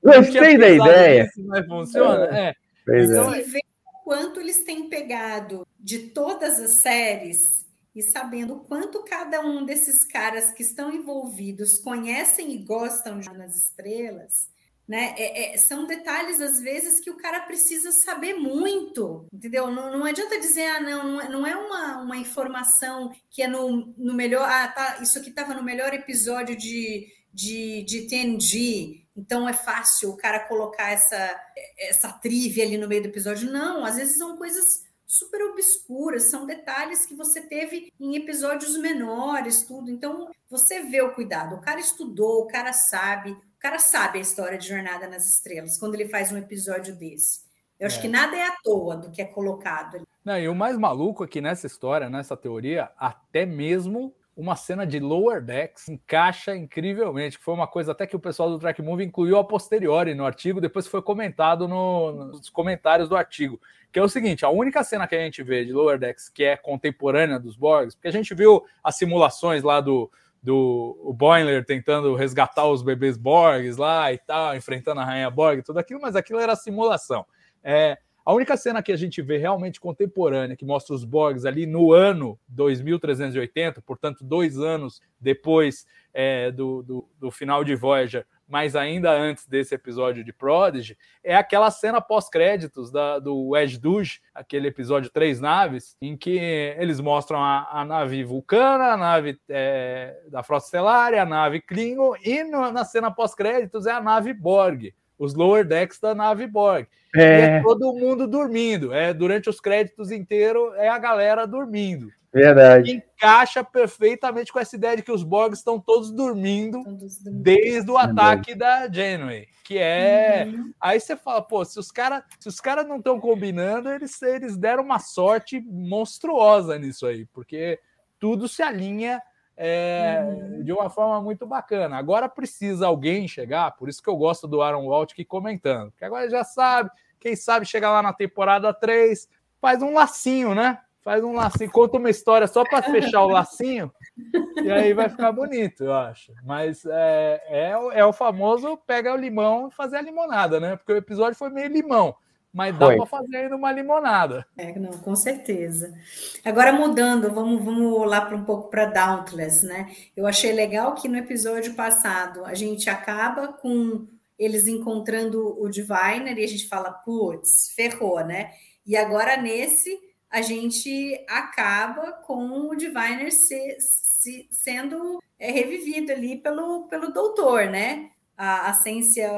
Gostei da ideia. Nisso, mas funciona? É. é. Então, é. vê o quanto eles têm pegado de todas as séries e sabendo o quanto cada um desses caras que estão envolvidos conhecem e gostam de nas estrelas né? É, é, são detalhes, às vezes, que o cara precisa saber muito, entendeu? Não, não adianta dizer, ah, não, não é, é uma, uma informação que é no, no melhor, ah, tá, isso aqui estava no melhor episódio de, de, de TNG, então é fácil o cara colocar essa, essa trivia ali no meio do episódio. Não, às vezes são coisas super obscuras, são detalhes que você teve em episódios menores, tudo. Então, você vê o cuidado. O cara estudou, o cara sabe, cara sabe a história de Jornada nas Estrelas quando ele faz um episódio desse. Eu acho é. que nada é à toa do que é colocado ali. Não, e o mais maluco aqui nessa história, nessa teoria, até mesmo uma cena de Lower Decks encaixa incrivelmente, foi uma coisa até que o pessoal do Track Movie incluiu a posteriori no artigo, depois foi comentado no, nos comentários do artigo, que é o seguinte, a única cena que a gente vê de Lower Decks que é contemporânea dos Borgs, porque a gente viu as simulações lá do, do Boiler tentando resgatar os bebês Borgs lá e tal, enfrentando a Rainha Borg, tudo aquilo, mas aquilo era simulação. É, a única cena que a gente vê realmente contemporânea, que mostra os Borgs ali no ano 2380, portanto, dois anos depois é, do, do, do final de Voyager, mas ainda antes desse episódio de Prodigy, é aquela cena pós-créditos do Edge Duge, aquele episódio Três Naves, em que eles mostram a, a nave Vulcana, a nave é, da Frota Estelar, a nave Klingon, e no, na cena pós-créditos é a nave Borg, os lower decks da nave Borg. É. E é todo mundo dormindo. É, durante os créditos inteiros é a galera dormindo. Verdade. Encaixa perfeitamente com essa ideia de que os Borgs estão todos dormindo, todos dormindo. desde o ataque da Janeway. Que é. Uhum. Aí você fala, pô, se os caras se os cara não estão combinando, eles, eles deram uma sorte monstruosa nisso aí, porque tudo se alinha é, uhum. de uma forma muito bacana. Agora precisa alguém chegar, por isso que eu gosto do Aaron Walt aqui comentando, que agora já sabe, quem sabe chegar lá na temporada 3, faz um lacinho, né? faz um lacinho, conta uma história só para fechar o lacinho, e aí vai ficar bonito, eu acho. Mas é, é, é, o famoso pega o limão e fazer a limonada, né? Porque o episódio foi meio limão, mas dá para fazer ainda uma limonada. É, não, com certeza. Agora mudando, vamos, vamos lá para um pouco para Dauntless, né? Eu achei legal que no episódio passado a gente acaba com eles encontrando o Diviner e a gente fala, putz, ferrou, né? E agora nesse a gente acaba com o Diviner se, se, sendo é, revivido ali pelo, pelo doutor, né? A, a ciência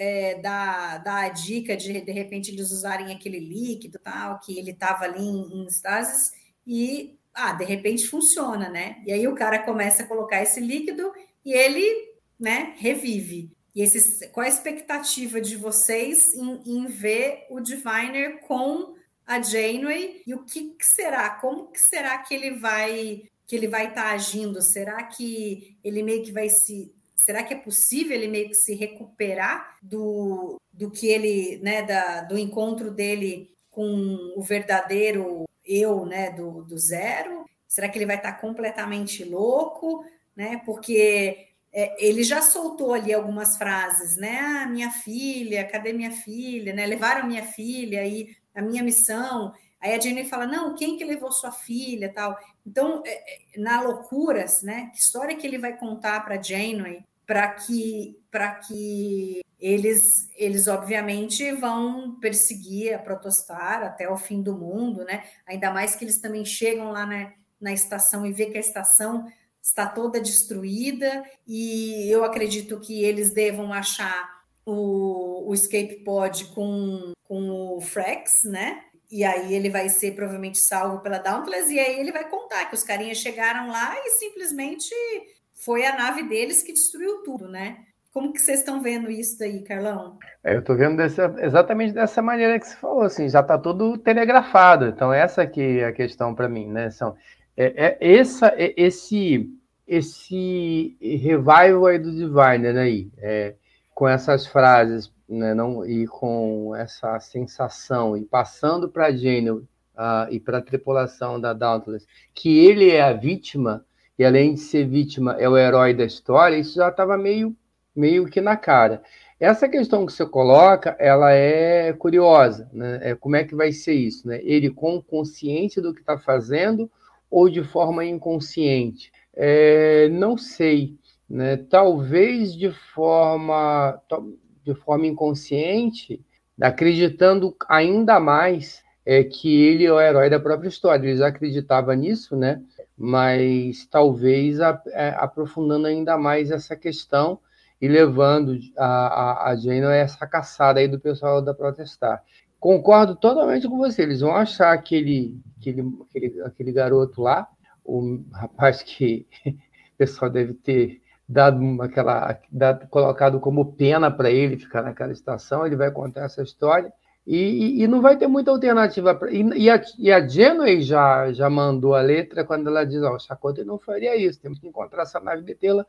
é, dá, dá a dica de, de repente, eles usarem aquele líquido tal, que ele estava ali em, em estasis, e, ah, de repente funciona, né? E aí o cara começa a colocar esse líquido e ele, né, revive. E esses, qual a expectativa de vocês em, em ver o Diviner com a Janeway e o que, que, será? Como que será que ele vai que ele vai estar tá agindo? Será que ele meio que vai se será que é possível ele meio que se recuperar do, do que ele, né, da, do encontro dele com o verdadeiro eu, né, do, do zero? Será que ele vai estar completamente louco, né? Porque é, ele já soltou ali algumas frases, né? Ah, minha filha, cadê minha filha? Né? Levaram minha filha e a minha missão. Aí a Jenny fala: não, quem que levou sua filha, tal. Então, é, é na loucuras, né? Que história que ele vai contar para Janeway para que para que eles eles obviamente vão perseguir a Protostar até o fim do mundo, né? Ainda mais que eles também chegam lá na, na estação e vê que a estação está toda destruída e eu acredito que eles devam achar o, o escape pod com, com o Frex, né? E aí ele vai ser provavelmente salvo pela Dauntless, e aí ele vai contar que os carinhas chegaram lá e simplesmente foi a nave deles que destruiu tudo, né? Como que vocês estão vendo isso aí, Carlão? É, eu estou vendo dessa, exatamente dessa maneira que você falou, assim, já está tudo telegrafado. Então, essa aqui é a questão para mim, né? São, é, é essa, é, esse, esse revival aí do Diviner aí, é, com essas frases, né, não, e com essa sensação, e passando para a Jane uh, e para a tripulação da Dauntless, que ele é a vítima, e além de ser vítima, é o herói da história, isso já estava meio, meio que na cara. Essa questão que você coloca, ela é curiosa, né? É, como é que vai ser isso, né? Ele com consciência do que está fazendo ou de forma inconsciente? É, não sei, né? Talvez de forma, de forma inconsciente, acreditando ainda mais é, que ele é o herói da própria história. Ele já acreditava nisso, né? Mas talvez a, é, aprofundando ainda mais essa questão e levando a, a, a Jane a essa caçada aí do pessoal da Protestar. Concordo totalmente com você. Eles vão achar aquele, aquele, aquele, aquele garoto lá, o rapaz que [laughs] o pessoal deve ter dado aquela dado, colocado como pena para ele ficar naquela estação. Ele vai contar essa história e, e, não vai ter muita alternativa. Pra, e, e, a, e a Genway já, já mandou a letra quando ela diz: Ó, oh, o Chakotay não faria isso, temos que encontrar essa nave de tê-la,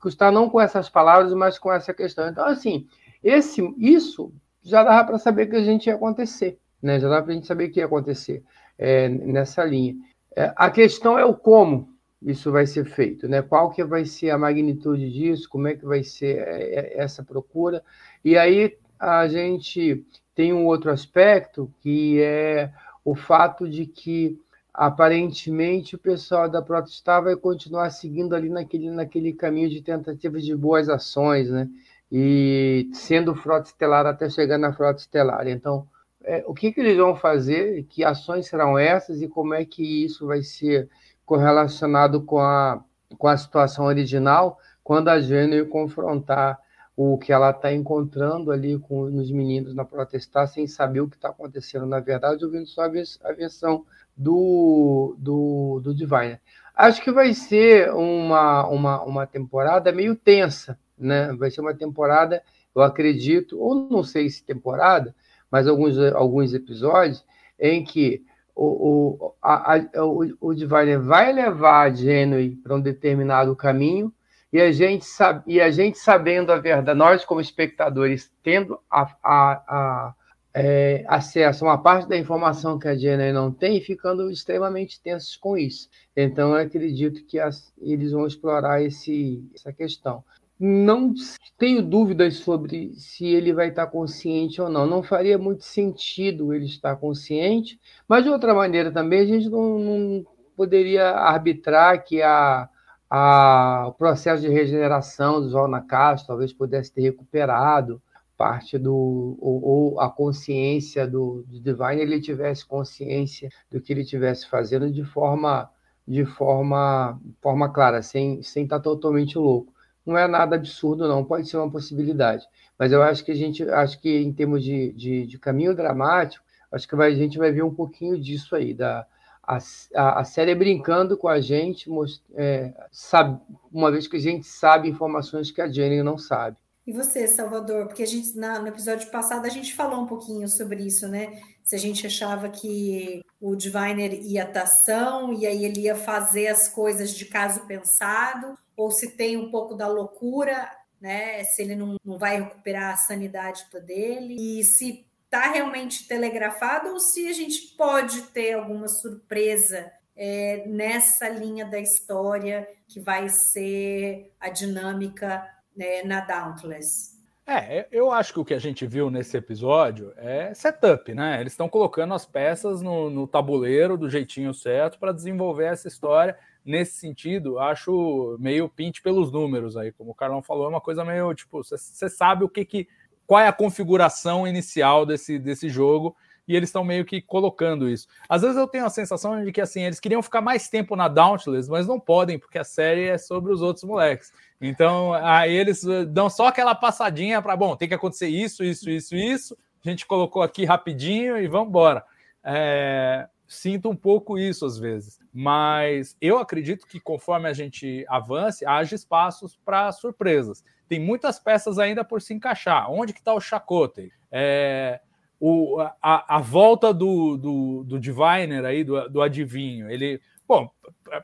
custar não com essas palavras, mas com essa questão. Então, assim, esse, isso já dava para saber que a gente ia acontecer, né? já dava para a gente saber que ia acontecer é, nessa linha. É, a questão é o como isso vai ser feito, né? qual que vai ser a magnitude disso, como é que vai ser é, é, essa procura. E aí a gente tem um outro aspecto que é o fato de que aparentemente o pessoal da Protestar vai continuar seguindo ali naquele, naquele caminho de tentativas de boas ações, né? E sendo frota estelar até chegar na frota estelar. Então, é, o que, que eles vão fazer? Que ações serão essas e como é que isso vai ser correlacionado com a, com a situação original quando a Gênero confrontar o que ela está encontrando ali com os meninos na protestar, sem saber o que está acontecendo na verdade, ouvindo só a versão do, do, do Divine. Acho que vai ser uma, uma, uma temporada meio tensa, né? Vai ser uma temporada, eu acredito, ou não sei se temporada, mas alguns, alguns episódios em que o, o, a, a, o, o Divine vai levar a Genui para um determinado caminho e a gente, sabe, e a gente sabendo a verdade, nós como espectadores tendo a, a, a é, acesso a uma parte da informação que a Jenny não tem, ficando extremamente tensos com isso. Então, eu acredito que as, eles vão explorar esse, essa questão. Não tenho dúvidas sobre se ele vai estar consciente ou não. Não faria muito sentido ele estar consciente, mas de outra maneira também a gente não, não poderia arbitrar que a a, o processo de regeneração do João Castro talvez pudesse ter recuperado parte do ou, ou, a consciência do, do Divine ele tivesse consciência do que ele tivesse fazendo de forma de forma forma clara sem sem estar totalmente louco. Não é nada absurdo não pode ser uma possibilidade mas eu acho que a gente acho que em termos de, de, de caminho dramático acho que vai, a gente vai ver um pouquinho disso aí da a, a, a série é brincando com a gente, é, sabe, uma vez que a gente sabe informações que a Jenny não sabe. E você, Salvador? Porque a gente na, no episódio passado a gente falou um pouquinho sobre isso, né? Se a gente achava que o Diviner ia tação e aí ele ia fazer as coisas de caso pensado, ou se tem um pouco da loucura, né? Se ele não, não vai recuperar a sanidade dele, e se está realmente telegrafado ou se a gente pode ter alguma surpresa é, nessa linha da história que vai ser a dinâmica né, na Dauntless. É, eu acho que o que a gente viu nesse episódio é setup, né? Eles estão colocando as peças no, no tabuleiro do jeitinho certo para desenvolver essa história. Nesse sentido, acho meio pinte pelos números aí, como o Carlão falou, é uma coisa meio tipo, você sabe o que, que qual é a configuração inicial desse, desse jogo e eles estão meio que colocando isso. Às vezes eu tenho a sensação de que assim, eles queriam ficar mais tempo na Dauntless, mas não podem, porque a série é sobre os outros moleques. Então, aí eles eh, dão só aquela passadinha para, bom, tem que acontecer isso, isso, isso, isso. A gente colocou aqui rapidinho e vamos embora. É, sinto um pouco isso às vezes, mas eu acredito que conforme a gente avance, haja espaços para surpresas. Tem muitas peças ainda por se encaixar. Onde que está o Chacote? É, o, a, a volta do, do, do Diviner aí, do, do adivinho, ele. Bom,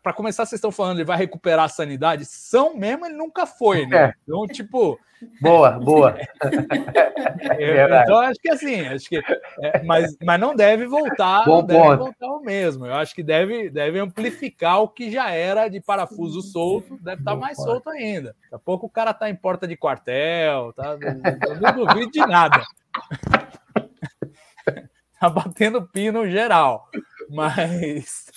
para começar, vocês estão falando, ele vai recuperar a sanidade. São mesmo, ele nunca foi, né? É. Então, tipo. Boa, boa. [laughs] eu, então, acho que assim, acho que. É, mas, mas não deve voltar, Bom não deve ponto. voltar o mesmo. Eu acho que deve, deve amplificar o que já era de parafuso solto, deve estar tá mais ponto. solto ainda. Daqui a pouco o cara está em porta de quartel, tá? Eu não duvido de nada [laughs] tá batendo pino geral. Mas,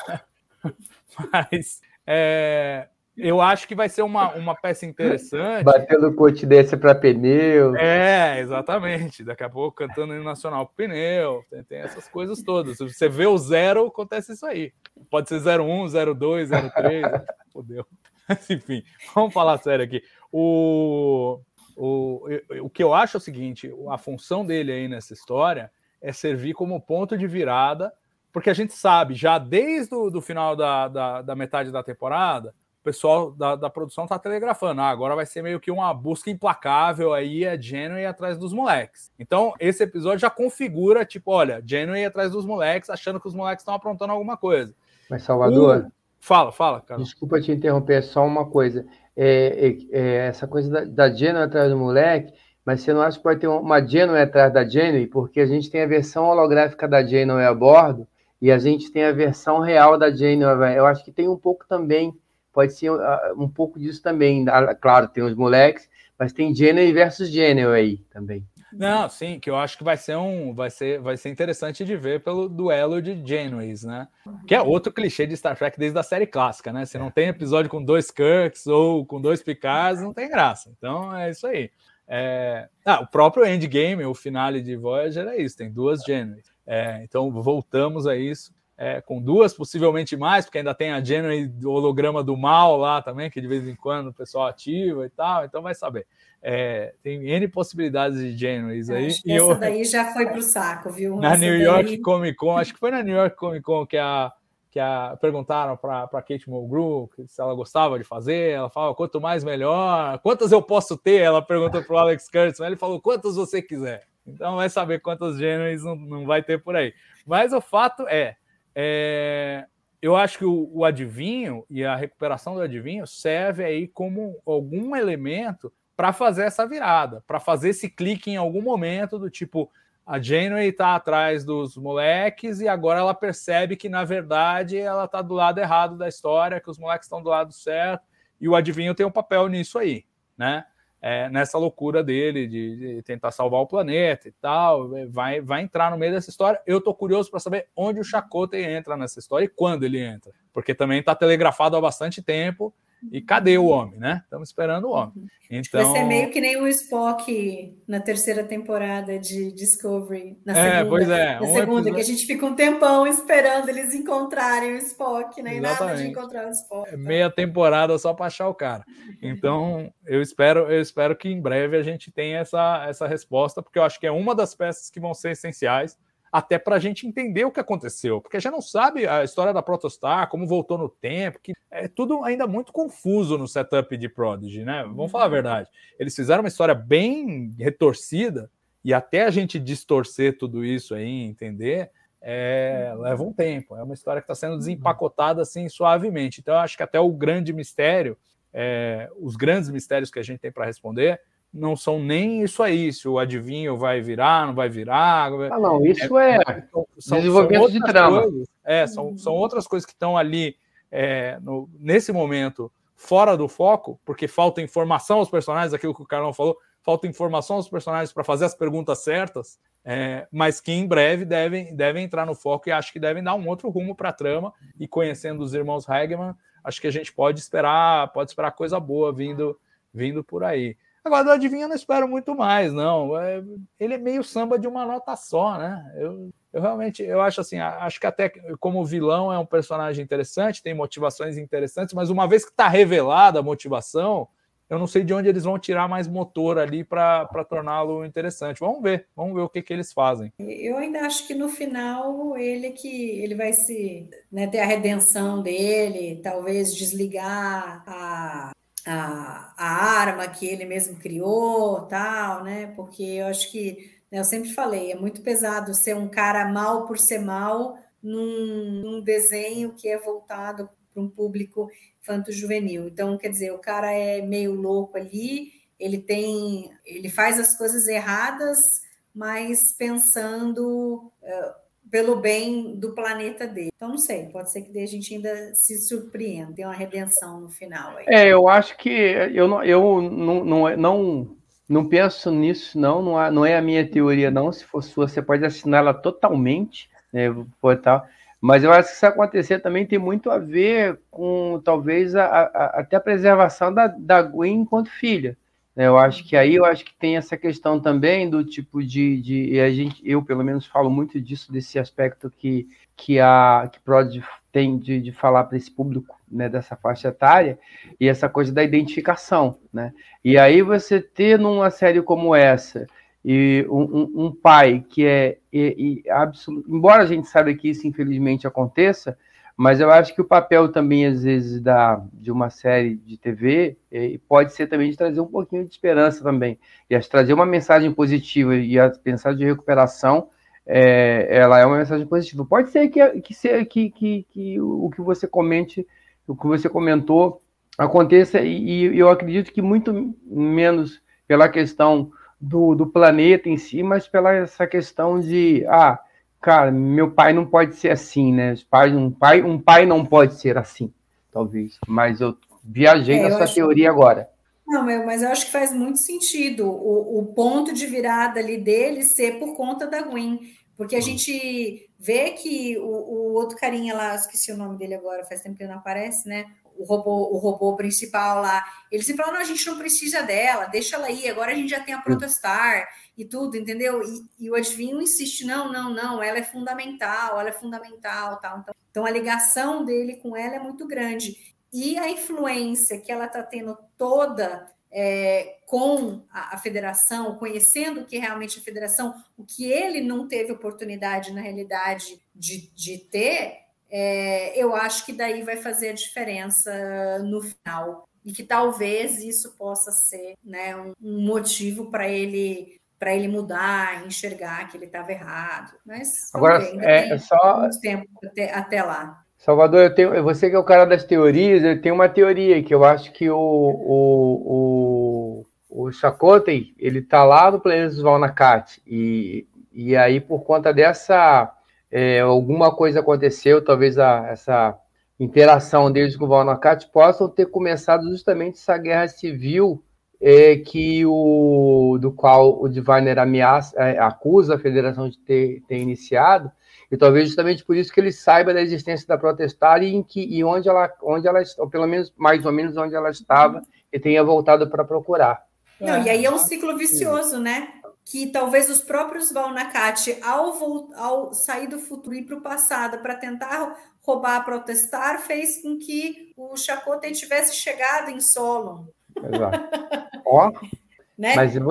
mas é, eu acho que vai ser uma, uma peça interessante. Batendo continência para pneu. É, exatamente. Daqui a pouco cantando no nacional pneu. Tem, tem, essas coisas todas. Se você vê o zero, acontece isso aí. Pode ser 01, 02, 03. Fodeu. Mas, enfim, vamos falar sério aqui. O, o, o que eu acho é o seguinte: a função dele aí nessa história é servir como ponto de virada, porque a gente sabe, já desde o do final da, da, da metade da temporada, o pessoal da, da produção está telegrafando, ah, agora vai ser meio que uma busca implacável aí, a Janeway atrás dos moleques. Então, esse episódio já configura, tipo, olha, Janeway atrás dos moleques, achando que os moleques estão aprontando alguma coisa. Mas, Salvador... Fala, fala, cara. Desculpa te interromper, só uma coisa. É, é, é, essa coisa da, da atrás do moleque mas você não acha que pode ter uma Janeway atrás da Janeway? Porque a gente tem a versão holográfica da Janeway a bordo e a gente tem a versão real da Janeway. Eu acho que tem um pouco também, pode ser uh, um pouco disso também. Claro, tem os moleques, mas tem Janeway versus Janeway aí também. Não, sim, que eu acho que vai ser um, vai ser, vai ser interessante de ver pelo duelo de Janeways, né? Que é outro clichê de Star Trek desde a série clássica, né? Se não tem episódio com dois Kirks ou com dois Picards, não tem graça. Então é isso aí. É... Ah, o próprio Endgame, o finale de Voyager é isso, tem duas January. É, então voltamos a isso. É, com duas, possivelmente mais, porque ainda tem a January holograma do mal lá também, que de vez em quando o pessoal ativa e tal, então vai saber. É, tem N possibilidades de Januaries aí. Essa eu, daí já foi pro saco, viu? Na essa New York daí... Comic Con, acho que foi na New York Comic Con que a que a, perguntaram para Kate Mulgrew se ela gostava de fazer, ela falou quanto mais melhor, quantas eu posso ter? Ela perguntou para o Alex Kurtzman, ele falou quantas você quiser. Então vai saber quantas gêneros não, não vai ter por aí. Mas o fato é, é eu acho que o, o, adivinho e a recuperação do adivinho serve aí como algum elemento para fazer essa virada, para fazer esse clique em algum momento do tipo a Janeway está atrás dos moleques e agora ela percebe que, na verdade, ela está do lado errado da história, que os moleques estão do lado certo, e o adivinho tem um papel nisso aí, né? É, nessa loucura dele de, de, tentar salvar o planeta e tal, vai, vai entrar no meio dessa história. Eu tô curioso para saber onde o Chakotay entra nessa história e quando ele entra, porque também está telegrafado há bastante tempo e cadê o homem, né? Estamos esperando o homem. Então... Vai ser meio que nem o Spock na terceira temporada de Discovery. Na é, segunda, pois é. Na um segunda, episódio... que a gente fica um tempão esperando eles encontrarem o Spock, né? nada de encontrar o Spock. É meia temporada só para achar o cara. Então, eu espero, eu espero que em breve a gente tenha essa, essa resposta, porque eu acho que é uma das peças que vão ser essenciais. Até para a gente entender o que aconteceu, porque a gente não sabe a história da Protostar, como voltou no tempo, que é tudo ainda muito confuso no setup de Prodigy, né? Vamos falar a verdade. Eles fizeram uma história bem retorcida e até a gente distorcer tudo isso aí, entender, é, leva um tempo. É uma história que está sendo desempacotada assim suavemente. Então, eu acho que até o grande mistério, é, os grandes mistérios que a gente tem para responder, não são nem isso aí, se o adivinho vai virar, não vai virar. Ah, não, isso é, é são, desenvolvimento são de trama. Coisas, é, são, são outras coisas que estão ali é, no, nesse momento fora do foco, porque falta informação aos personagens, aquilo que o Carlão falou, falta informação aos personagens para fazer as perguntas certas, é, mas que em breve devem, devem entrar no foco e acho que devem dar um outro rumo para a trama. E conhecendo os irmãos Hagman, acho que a gente pode esperar, pode esperar coisa boa vindo, vindo por aí. Agora, do Adivinha não espero muito mais, não. É, ele é meio samba de uma nota só, né? Eu, eu realmente, eu acho assim, acho que até como vilão é um personagem interessante, tem motivações interessantes, mas uma vez que está revelada a motivação, eu não sei de onde eles vão tirar mais motor ali para torná-lo interessante. Vamos ver, vamos ver o que, que eles fazem. Eu ainda acho que no final ele que ele vai se né, ter a redenção dele, talvez desligar a, a, a arma que ele mesmo criou, tal, né? Porque eu acho que, né, eu sempre falei, é muito pesado ser um cara mal por ser mal num, num desenho que é voltado para um público infanto-juvenil. Então, quer dizer, o cara é meio louco ali, ele tem, ele faz as coisas erradas, mas pensando uh, pelo bem do planeta dele. Então, não sei, pode ser que a gente ainda se surpreenda, tem uma redenção no final. Aí. É, eu acho que eu não, eu não, não, não, não penso nisso, não, não, é, não é a minha teoria, não. Se for sua, você pode assinar ela totalmente, né, tal. Mas eu acho que isso acontecer também tem muito a ver com talvez a, a, até a preservação da, da Gwen enquanto filha. Né? Eu acho que aí eu acho que tem essa questão também do tipo de, de a gente, eu pelo menos falo muito disso desse aspecto que que a que Prod tem de, de falar para esse público né, dessa faixa etária e essa coisa da identificação, né? E aí você ter numa série como essa e um, um, pai que é e, e embora a gente saiba que isso infelizmente aconteça, mas eu acho que o papel também, às vezes, da, de uma série de TV é, pode ser também de trazer um pouquinho de esperança também. E trazer uma mensagem positiva e a mensagem de recuperação, é, ela é uma mensagem positiva. Pode ser que, que, que, que, que o que você comente, o que você comentou, aconteça, e, e eu acredito que muito menos pela questão do, do planeta em si, mas pela essa questão de. Ah, cara, meu pai não pode ser assim, né? Os pais, um, pai, um pai não pode ser assim, talvez. Mas eu viajei é, na sua teoria agora. Não, mas eu acho que faz muito sentido o, o ponto de virada ali dele ser por conta da Gwen. Porque a hum. gente vê que o, o, outro carinha lá, esqueci o nome dele agora, faz tempo que ele não aparece, né? O robô, o robô principal lá, ele sempre fala: não, a gente não precisa dela, deixa ela aí, agora a gente já tem a Protostar e tudo, entendeu? E, e, o adivinho insiste: não, não, não, ela é fundamental, ela é fundamental, tal. Então, então a ligação dele com ela é muito grande. E a influência que ela está tendo toda é, com a, a, federação, conhecendo o que realmente é a federação, o que ele não teve oportunidade, na realidade, de, de ter, é, eu acho que daí vai fazer a diferença no final. E que talvez isso possa ser né, um, um motivo para ele para ele mudar, enxergar que ele estava errado. Mas agora é, é só tempo até, até lá. Salvador, eu tenho, você que é o cara das teorias, eu tenho uma teoria que eu acho que o, o, o, o Chakotay, ele tá lá no planeta dos Valnakat, e, e aí por conta dessa, é, alguma coisa aconteceu, talvez a, essa interação deles com o Valnakat possam ter começado justamente essa guerra civil é, que o, do qual o Diviner ameaça, é, acusa a federação de ter, ter iniciado, e talvez justamente por isso que ele saiba da existência da protestar e, em que, e onde, ela, onde ela, ou pelo menos mais ou menos onde ela estava, e tenha voltado para procurar. Não, e aí é um ciclo vicioso, né? Que talvez os próprios Valnacate, ao, ao sair do futuro e ir para o passado para tentar roubar, protestar, fez com que o Chakotay tivesse chegado em Solon. Exato. [laughs] Ó, né? mas eu,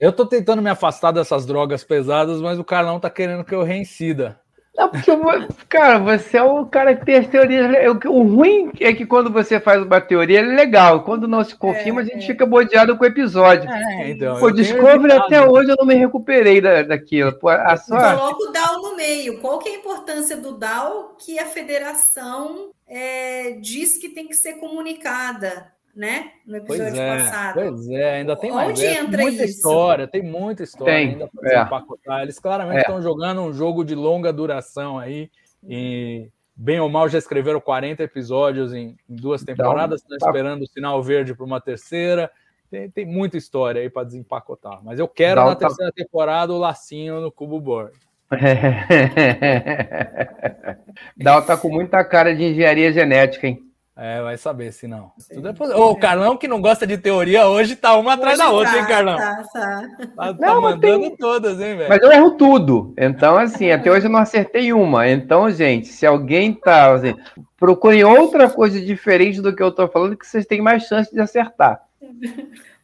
Eu tô tentando me afastar dessas drogas pesadas, mas o Carlão tá querendo que eu reincida. Não, porque eu vou- cara, você é o cara que tem as teorias. O, ruim é que quando você faz uma teoria, é legal. Quando não se confirma, a gente fica bodeado com o episódio. É, então. Pô, Discovery até hoje eu não me recuperei da, daquilo. Pô, a só... Coloca o DAO no meio. Qual que é a importância do DAO que a federação é, diz que tem que ser comunicada, né? No Pois episódio é, passado. pois é, ainda tem mais. Onde é, entra muita isso? história, tem muita história Tem, ainda para é. empacotar. Eles claramente É. estão jogando um jogo de longa duração aí. E bem ou mal já escreveram 40 episódios em, em duas temporadas, estão tá. esperando o sinal verde para uma terceira. Tem, tem muita história aí para desempacotar. Mas eu quero Dá na um tapa. terceira temporada o lacinho no Cubo Borg. [laughs] Dal tá com muita cara de engenharia genética, hein? É, vai saber se não. Tudo é possível. Ô, o Carlão, que não gosta de teoria, hoje tá uma atrás da Hoje outra, tá, hein, Carlão? Tá, tá. Tá, tá Não, mandando tem- todas, hein, velho? Mas eu erro tudo. Então, assim, até hoje eu não acertei uma. Então, gente, se alguém tá. Assim, procurem outra coisa diferente do que eu tô falando, que vocês têm mais chance de acertar.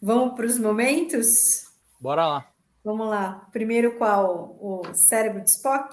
Vamos para os momentos? Bora lá. Vamos lá. Primeiro qual? O cérebro de Spock?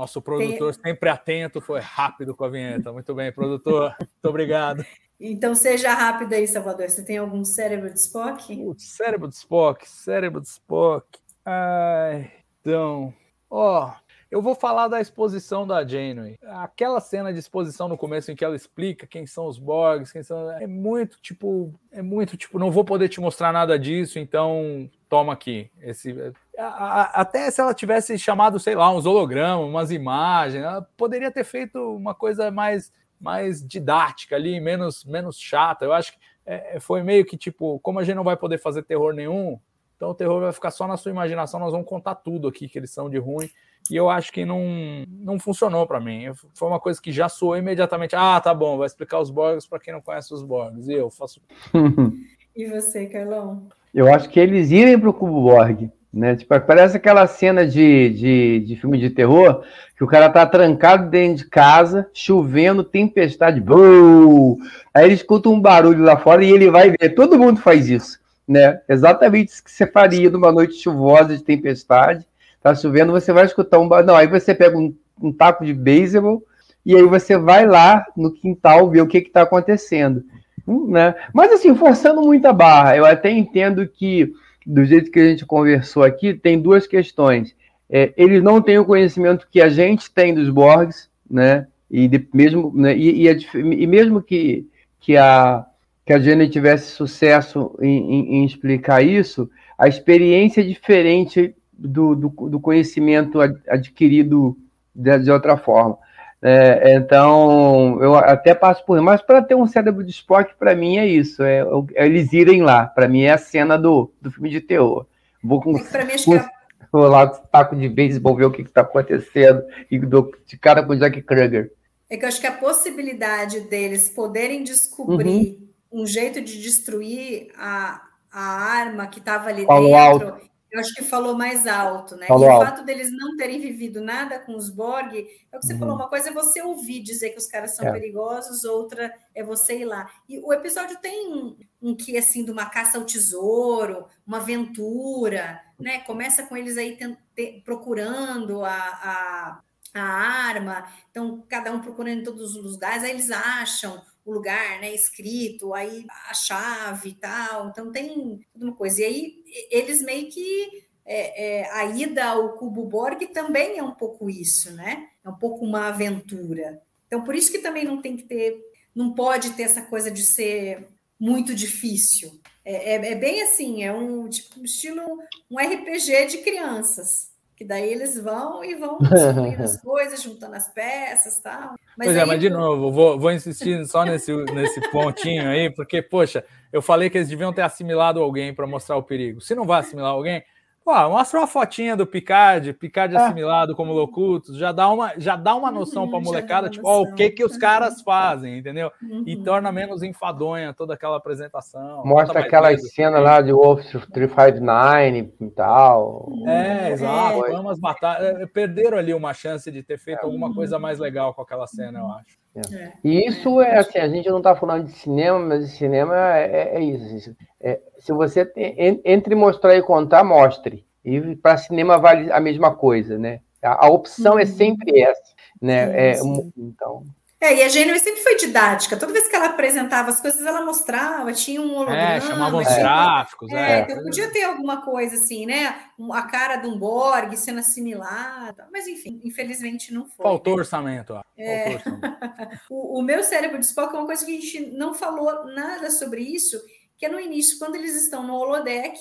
Nosso produtor sempre atento, foi rápido com a vinheta. Muito bem, produtor. [laughs] Muito obrigado. Então seja rápido aí, Salvador. Você tem algum cérebro de Spock? Putz, cérebro de Spock, cérebro de Spock. Ai, então, ó, eu vou falar da exposição da Janeway. Aquela cena de exposição no começo em que ela explica quem são os Borgs, quem são, é muito tipo, é muito tipo, não vou poder te mostrar nada disso, então toma aqui. Esse, até se ela tivesse chamado, sei lá, uns hologramas, umas imagens, ela poderia ter feito uma coisa mais mais didática ali, menos menos chata. Eu acho que é, foi meio que tipo, como a gente não vai poder fazer terror nenhum, então o terror vai ficar só na sua imaginação, nós vamos contar tudo aqui que eles são de ruim. E eu acho que não, não funcionou para mim. Foi uma coisa que já soou imediatamente. Ah, tá bom, vai explicar os Borgs para quem não conhece os Borgs. E eu faço. [laughs] E você, Carlão? Eu acho que eles irem pro Cubo Borg, né? Tipo, parece aquela cena de, de, de filme de terror que o cara tá trancado dentro de casa, chovendo, tempestade, buu! aí ele escuta um barulho lá fora e ele vai ver. Todo mundo faz isso, né? Exatamente isso que você faria numa noite chuvosa de tempestade. Tá chovendo, você vai escutar um barulho. Não, aí você pega um, um taco de beisebol e aí você vai lá no quintal ver o que que tá acontecendo. Hum, né? Mas assim, forçando muita barra, eu até entendo que, do jeito que a gente conversou aqui, tem duas questões. É, eles não têm o conhecimento que a gente tem dos Borgs, né? E de- mesmo, né? E, e a e mesmo que, que a que a Jenny tivesse sucesso em, em- em explicar isso, a experiência é diferente do, do, do conhecimento ad- adquirido de, de outra forma. É, então, eu até passo por mas para ter um cérebro de Spock, para mim é isso, é, é eles irem lá. Para mim é a cena do, do filme de terror. Vou com, É que pra mim, acho que a, vou lá com o taco de beisebol ver o que está acontecendo e dou de cara com o Jack Kruger. é que eu acho que a possibilidade deles poderem descobrir Uhum. um jeito de destruir a, a arma que estava ali dentro, eu acho que falou mais alto, né? Falou e o alto. fato deles não terem vivido nada com os Borg, é o que você Uhum. falou, uma coisa é você ouvir dizer que os caras são É. perigosos, outra é você ir lá. E o episódio tem um, um que assim de uma caça ao tesouro, uma aventura, né? Começa com eles aí tent- te- procurando a, a, a arma, então cada um procurando em todos os lugares, aí eles acham o lugar, né, escrito, aí a chave e tal, então tem toda uma coisa. E aí eles meio que é, é, a ida ao Cubo Borg também é um pouco isso, né? É um pouco uma aventura. Então por isso que também não tem que ter, não pode ter essa coisa de ser muito difícil. É, é- é bem assim, é um tipo um estilo um RPG de crianças. Que daí eles vão e vão descobrindo as [laughs] coisas, juntando as peças e tal. pois é, aí- mas de novo, vou, vou insistir só nesse, nesse pontinho aí, porque, poxa, eu falei que eles deviam ter assimilado alguém para mostrar o perigo. Se não vai assimilar alguém, Pô, mostra uma fotinha do Picard, Picard ah. assimilado como Locutus, já dá uma, já dá uma noção uhum, para a molecada, tipo, ó, o que que os caras uhum. fazem, entendeu? Uhum. E torna menos enfadonha toda aquela apresentação. Mostra aquelas cenas lá de Wolf 359 e tal. É, é. exato. É. Umas batalhas. Perderam ali uma chance de ter feito alguma coisa mais legal com aquela cena, eu acho. É. é. E isso é assim, a gente não está falando de cinema, mas de cinema é, é, é isso. É, se você tem, entre mostrar e contar, mostre. E para cinema vale a mesma coisa, né? A, a opção é uhum. é sempre essa, né? Sim, sim. então. É, e a Gênero sempre foi didática. Toda vez que ela apresentava as coisas, ela mostrava, tinha um holograma. É, chamavam os gráficos. É, é. Então podia ter alguma coisa assim, né? A cara de um Borg sendo assimilada. Mas, enfim, infelizmente não foi. Faltou orçamento. Ó. É. Faltou orçamento. [laughs] o, o, meu cérebro de Spock é uma coisa que a gente não falou nada sobre isso, que é no início, quando eles estão no holodeck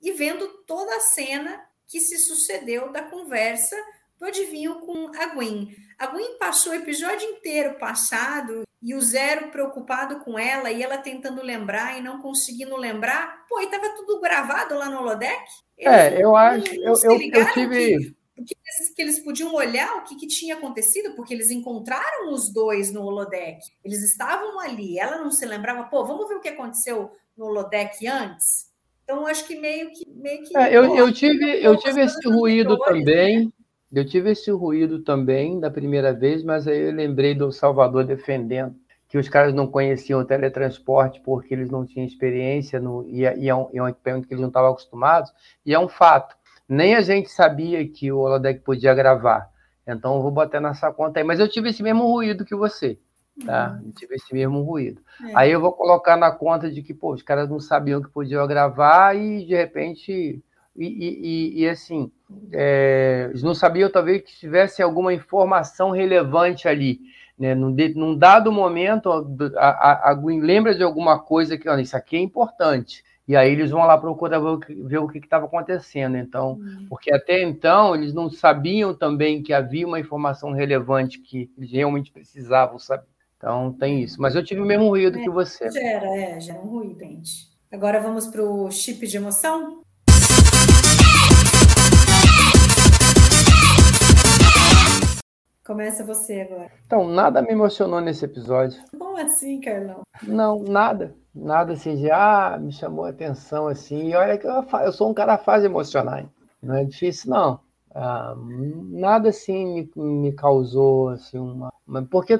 e vendo toda a cena que se sucedeu da conversa do adivinho com a Gwen. A Gwen passou o episódio inteiro passado e o Zero preocupado com ela e ela tentando lembrar e não conseguindo lembrar. Pô, e tava tudo gravado lá no holodeck? Eles é, eu acho. eu, eu, eu tive. Que, que, eles podiam olhar o que, que, tinha acontecido, porque eles encontraram os dois no holodeck. Eles estavam ali, ela não se lembrava, pô, vamos ver o que aconteceu no holodeck antes? Então, acho que meio que. Meio que é, eu, eu tive, eu tive esse ruído também. Eu tive esse ruído também da primeira vez, mas aí eu lembrei do Salvador defendendo que os caras não conheciam o teletransporte porque eles não tinham experiência no, e, e, é um, e é um equipamento que eles não estavam acostumados, e é um fato. Nem a gente sabia que o holodeck podia gravar. Então eu vou botar nessa conta aí. Mas eu tive esse mesmo ruído que você. Tá? Uhum. Eu tive esse mesmo ruído. É. Aí eu vou colocar na conta de que pô, os caras não sabiam que podiam gravar e de repente e, e, e assim, é, eles não sabiam talvez que tivesse alguma informação relevante ali. Né? Num, de, num dado momento, a, a, a Gwen lembra de alguma coisa que, olha, isso aqui é importante. E aí eles vão lá procurar ver o que estava acontecendo. Então, uhum. porque até então eles não sabiam também que havia uma informação relevante que eles realmente precisavam saber. Então tem isso. Mas eu tive o mesmo ruído é, que você. Gera, é, gera um ruído, gente. Agora vamos para o chip de emoção? Começa você agora. Então, nada me emocionou nesse episódio. Como assim, Carlão? Não, nada. Nada assim de, ah, me chamou a atenção assim. E olha que eu, eu sou um cara fácil emocionar. Não é difícil, não. Ah, nada assim me, me causou assim uma, uma porque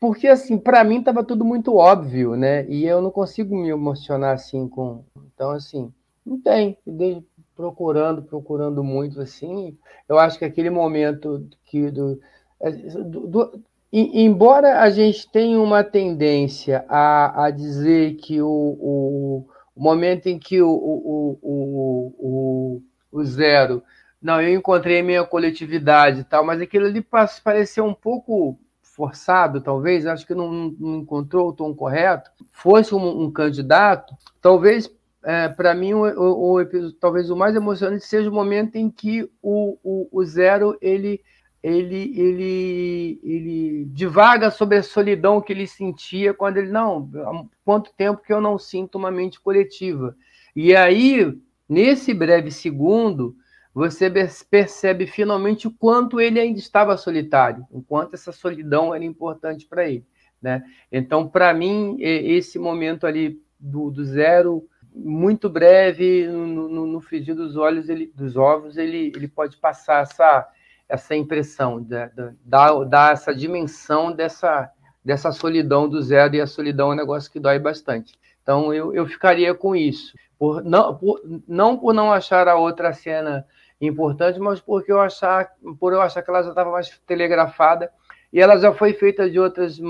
porque assim para mim estava tudo muito óbvio né e eu não consigo me emocionar assim com então assim não tem procurando procurando muito assim eu acho que aquele momento que do é, do, do, embora a gente tenha uma tendência a, a dizer que o, o, o momento em que o, o, o, o, zero, não, eu encontrei minha coletividade e tal, mas aquilo ali pareceu um pouco forçado, talvez, acho que não, não encontrou o tom correto, fosse um, um candidato, talvez é, para mim o, o, o, talvez o mais emocionante seja o momento em que o, o, o zero ele ele, ele, ele divaga sobre a solidão que ele sentia quando ele, não, há quanto tempo que eu não sinto uma mente coletiva. E aí, nesse breve segundo, você percebe finalmente o quanto ele ainda estava solitário, o quanto essa solidão era importante para ele. Né? Então, para mim, esse momento ali do, do zero, muito breve, no, no, no frigir dos olhos, ele, dos ovos, ele, ele pode passar essa essa impressão, dá, dá essa dimensão dessa, dessa solidão do zero, e a solidão é um negócio que dói bastante. Então eu, eu ficaria com isso. Por, não, por, não por não achar a outra cena importante, mas porque eu achar, por eu achar que ela já estava mais telegrafada e ela já foi feita de outras, de,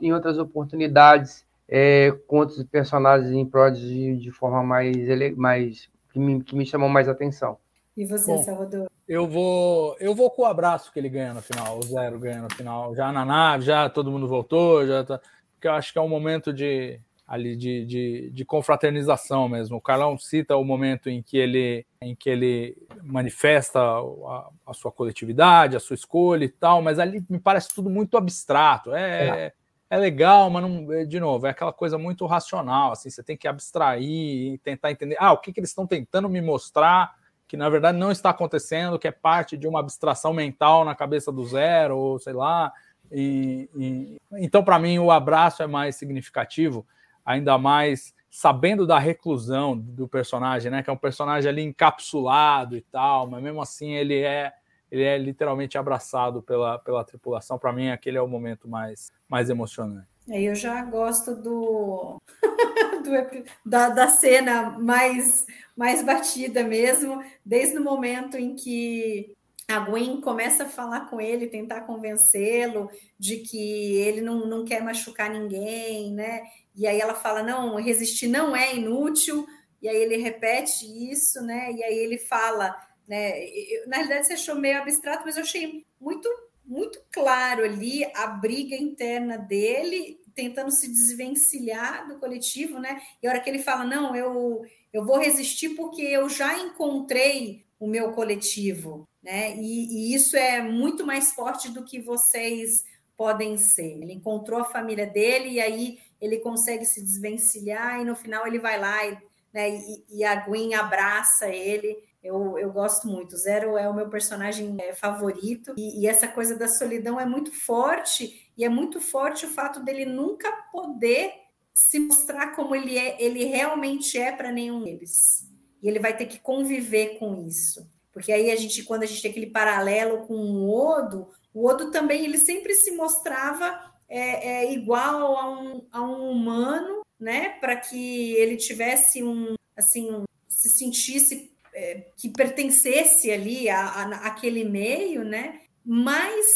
em outras oportunidades é, com outros personagens em Prodigy de forma mais, mais que me, que me chamou mais atenção. E você, Bom, Salvador? Eu vou, eu vou com o abraço que ele ganha no final, o zero ganha no final, já na nave, já todo mundo voltou, já tá, porque eu acho que é um momento de ali de, de, de, confraternização mesmo. O Carlão cita o momento em que ele em que ele manifesta a, a sua coletividade, a sua escolha e tal, mas ali me parece tudo muito abstrato. É, é. é legal, mas não, é, de novo, é aquela coisa muito racional, assim, você tem que abstrair e tentar entender, ah, o que, que eles estão tentando me mostrar que na verdade não está acontecendo, que é parte de uma abstração mental na cabeça do zero, ou sei lá. E, e... então, para mim, o abraço é mais significativo, ainda mais sabendo da reclusão do personagem, né? Que é um personagem ali encapsulado e tal, mas mesmo assim ele é ele é literalmente abraçado pela, pela tripulação. Para mim, aquele é o momento mais, mais emocionante. Eu já gosto do, [laughs] do da, da cena mais, mais batida mesmo, desde o momento em que a Gwen começa a falar com ele, tentar convencê-lo de que ele não, não quer machucar ninguém, né? E aí ela fala: não, resistir não é inútil. E aí ele repete isso, né? E aí ele fala, né? Eu, na realidade, você achou meio abstrato, mas eu achei muito, muito claro ali a briga interna dele, tentando se desvencilhar do coletivo, né? E a hora que ele fala: não, eu, eu vou resistir porque eu já encontrei o meu coletivo, né? E, e, isso é muito mais forte do que vocês podem ser. Ele encontrou a família dele e aí ele consegue se desvencilhar e no final ele vai lá e, né, e, e a Gwen abraça ele. Eu, eu gosto muito. Zero é o meu personagem é, favorito e, e essa coisa da solidão é muito forte e é muito forte o fato dele nunca poder se mostrar como ele é, ele realmente é para nenhum deles e ele vai ter que conviver com isso. Porque aí a gente, quando a gente tem aquele paralelo com o Odo, o Odo também ele sempre se mostrava é, é igual a um, a um humano, né? Para que ele tivesse um assim, um, se sentisse é, que pertencesse ali a, a, aquele meio, né? Mas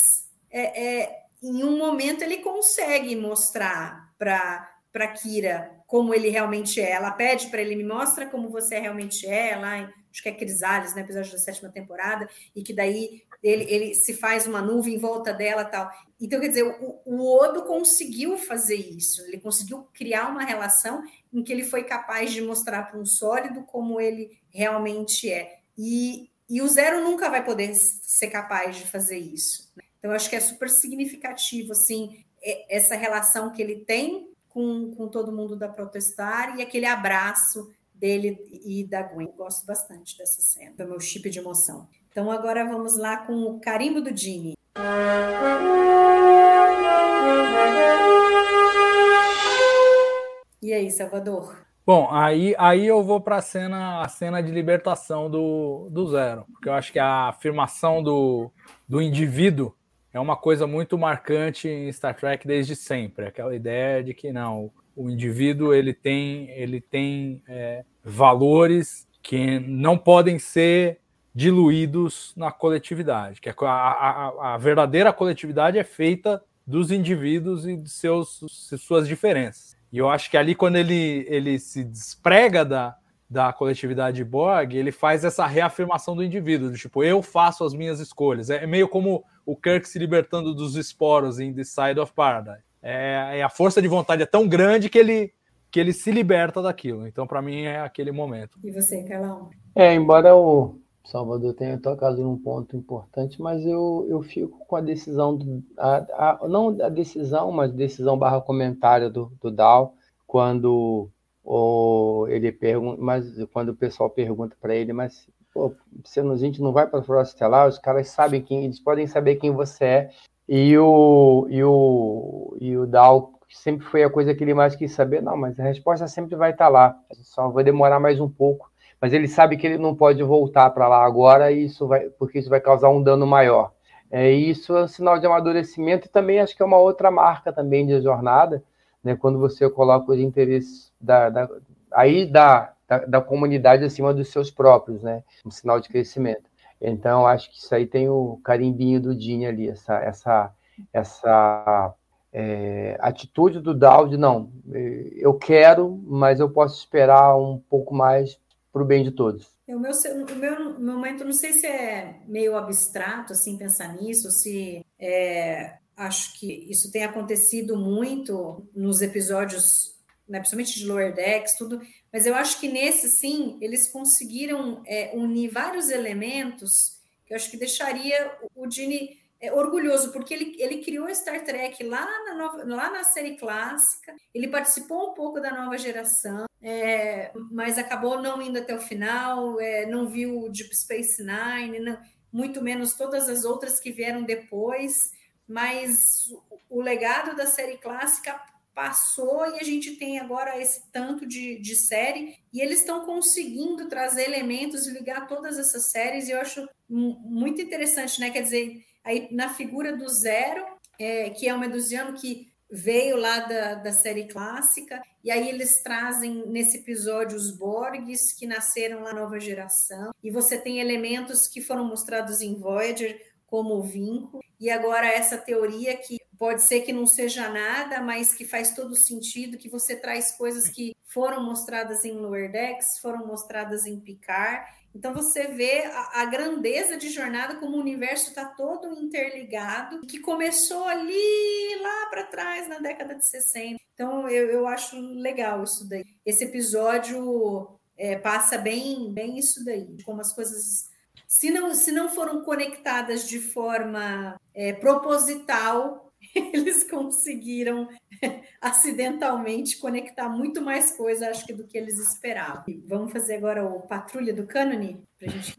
é, é em um momento ele consegue mostrar para Kira como ele realmente é. Ela pede para ele, me mostra como você realmente é, lá acho que é Crisales, né, episódio da sétima temporada, e que daí ele, ele se faz uma nuvem em volta dela tal. Então, quer dizer, o, o Odo conseguiu fazer isso, ele conseguiu criar uma relação em que ele foi capaz de mostrar para um sólido como ele realmente é. E, e o Zero nunca vai poder ser capaz de fazer isso. Né? Então, acho que é super significativo, assim, essa relação que ele tem com, com todo mundo da Protestar e aquele abraço dele e da Gwen. Eu gosto bastante dessa cena, é o meu chip de emoção. Então agora vamos lá com o carimbo do Jimmy. E aí, Salvador? Bom, aí, aí eu vou para a cena, a cena de libertação do, do Zero, porque eu acho que a afirmação do, do indivíduo é uma coisa muito marcante em Star Trek desde sempre. Aquela ideia de que não, o indivíduo ele tem, ele tem é, valores que não podem ser diluídos na coletividade. Que a, a, a, verdadeira coletividade é feita dos indivíduos e de seus, suas diferenças. E eu acho que ali, quando ele, ele se desprega da, da coletividade Borg, ele faz essa reafirmação do indivíduo, do tipo, eu faço as minhas escolhas. É meio como o Kirk se libertando dos esporos em The Side of Paradise. É, é a força de vontade é tão grande que ele que ele se liberta daquilo. Então, para mim, é aquele momento. E você, Carlão? É, embora o Salvador tenha tocado num ponto importante, mas eu, eu fico com a decisão, do, a, a, não a decisão, mas decisão barra comentário do, do Dal, quando ou ele pergunta, mas quando o pessoal pergunta para ele, mas pô, você, a gente não vai para a Floresta Estelar, os caras sabem quem, eles podem saber quem você é. E o, e o, e o Dal sempre foi a coisa que ele mais quis saber. Não, mas a resposta sempre vai estar tá lá. Só vai demorar mais um pouco. Mas ele sabe que ele não pode voltar para lá agora, e isso vai, porque isso vai causar um dano maior. É, isso é um sinal de amadurecimento e também acho que é uma outra marca também de jornada, né, quando você coloca os interesses da, da aí da, da, da, comunidade acima dos seus próprios, né, um sinal de crescimento. Então acho que isso aí tem o carimbinho do Dini ali, essa essa essa é, atitude do Dowd, não, eu quero, mas eu posso esperar um pouco mais para o bem de todos. É, o meu, o meu momento, não sei se é meio abstrato, assim, pensar nisso, se é, acho que isso tem acontecido muito nos episódios, né, principalmente de Lower Decks, tudo, mas eu acho que nesse, sim, eles conseguiram é, unir vários elementos que eu acho que deixaria o Dini é, orgulhoso, porque ele, ele criou Star Trek lá na, nova, lá na série clássica, ele participou um pouco da nova geração, é, mas acabou não indo até o final, é, não viu Deep Space Nine, não, muito menos todas as outras que vieram depois, mas o legado da série clássica passou e a gente tem agora esse tanto de, de série e eles estão conseguindo trazer elementos e ligar todas essas séries e eu acho muito interessante, né? Quer dizer, aí na figura do Zero, é, que é um medusiano que veio lá da, da série clássica, e aí eles trazem nesse episódio os Borgs, que nasceram lá nova geração, e você tem elementos que foram mostrados em Voyager, como o vinco, e agora essa teoria que pode ser que não seja nada, mas que faz todo sentido, que você traz coisas que foram mostradas em Lower Decks, foram mostradas em Picard, então você vê a, a grandeza de jornada, como o universo está todo interligado, que começou ali lá para trás, na década de 60. Então eu, eu acho legal isso daí. Esse episódio é, passa bem, bem isso daí, como as coisas. Se não, se não foram conectadas de forma é, proposital, [laughs] eles conseguiram [laughs] acidentalmente conectar muito mais coisa, acho que do que eles esperavam. E vamos fazer agora o Patrulha do Cânone para gente.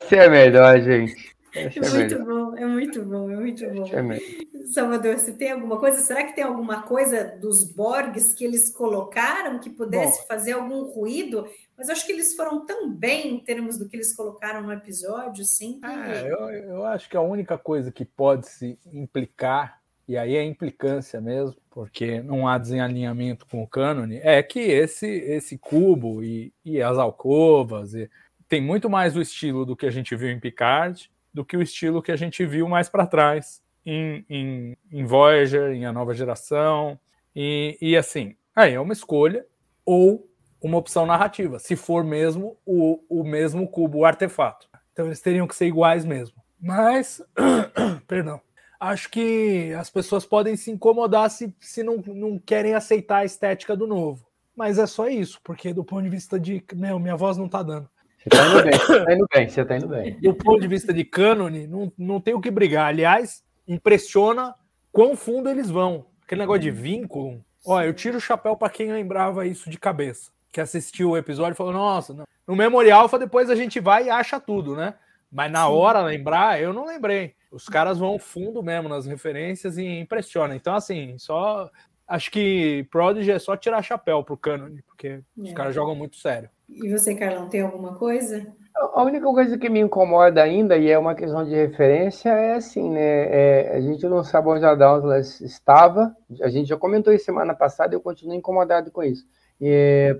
Você é melhor, gente. É muito bom, é muito bom, é muito bom. É Salvador, você tem alguma coisa? Será que tem alguma coisa dos Borgs que eles colocaram que pudesse bom. fazer algum ruído? Mas acho que eles foram tão bem em termos do que eles colocaram no episódio, sim. É, eu, eu acho que a única coisa que pode se implicar, e aí é implicância mesmo, porque não há desalinhamento com o cânone, é que esse, esse cubo e, e as alcovas e, tem muito mais o estilo do que a gente viu em Picard do que o estilo que a gente viu mais para trás em, em, em, Voyager, em A Nova Geração. E, e assim, aí é uma escolha ou uma opção narrativa, se for mesmo o, o mesmo cubo, o artefato. Então eles teriam que ser iguais mesmo. Mas, [clears throat] perdão, acho que as pessoas podem se incomodar se, se não, não querem aceitar a estética do novo. Mas é só isso, porque do ponto de vista de. Meu, minha voz não tá dando. Você tá indo bem, você tá indo bem, você tá indo bem. Do ponto de vista de cânone, não, não tem o que brigar. Aliás, impressiona quão fundo eles vão. Aquele negócio de vínculo. Ó, eu tiro o chapéu para quem lembrava isso de cabeça. Que assistiu o episódio e falou: nossa, não. no Memorial depois a gente vai e acha tudo, né? Mas na Sim. hora lembrar, eu não lembrei. Os caras vão fundo mesmo nas referências e impressiona. Então, assim, só. Acho que Prodigy é só tirar chapéu pro Canon, porque é. os caras jogam muito sério. E você, Carlão, tem alguma coisa? A única coisa que me incomoda ainda, e é uma questão de referência, é assim, né? É, a gente não sabe onde a Dauntless estava. A gente já comentou isso semana passada e eu continuo incomodado com isso.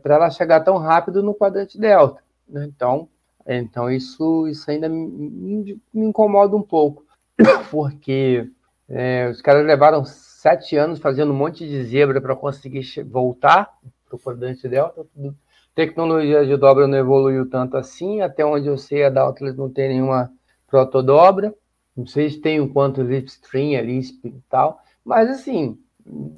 Para ela chegar tão rápido no quadrante delta. Né? Então, então isso, isso ainda me, me incomoda um pouco. Porque é, os caras levaram sete anos fazendo um monte de zebra para conseguir voltar para o quadrante delta. Tecnologia de dobra não evoluiu tanto assim, até onde eu sei a Dauntless não tem nenhuma protodobra, não sei se tem um quanto Slipstream ali e tal, mas assim,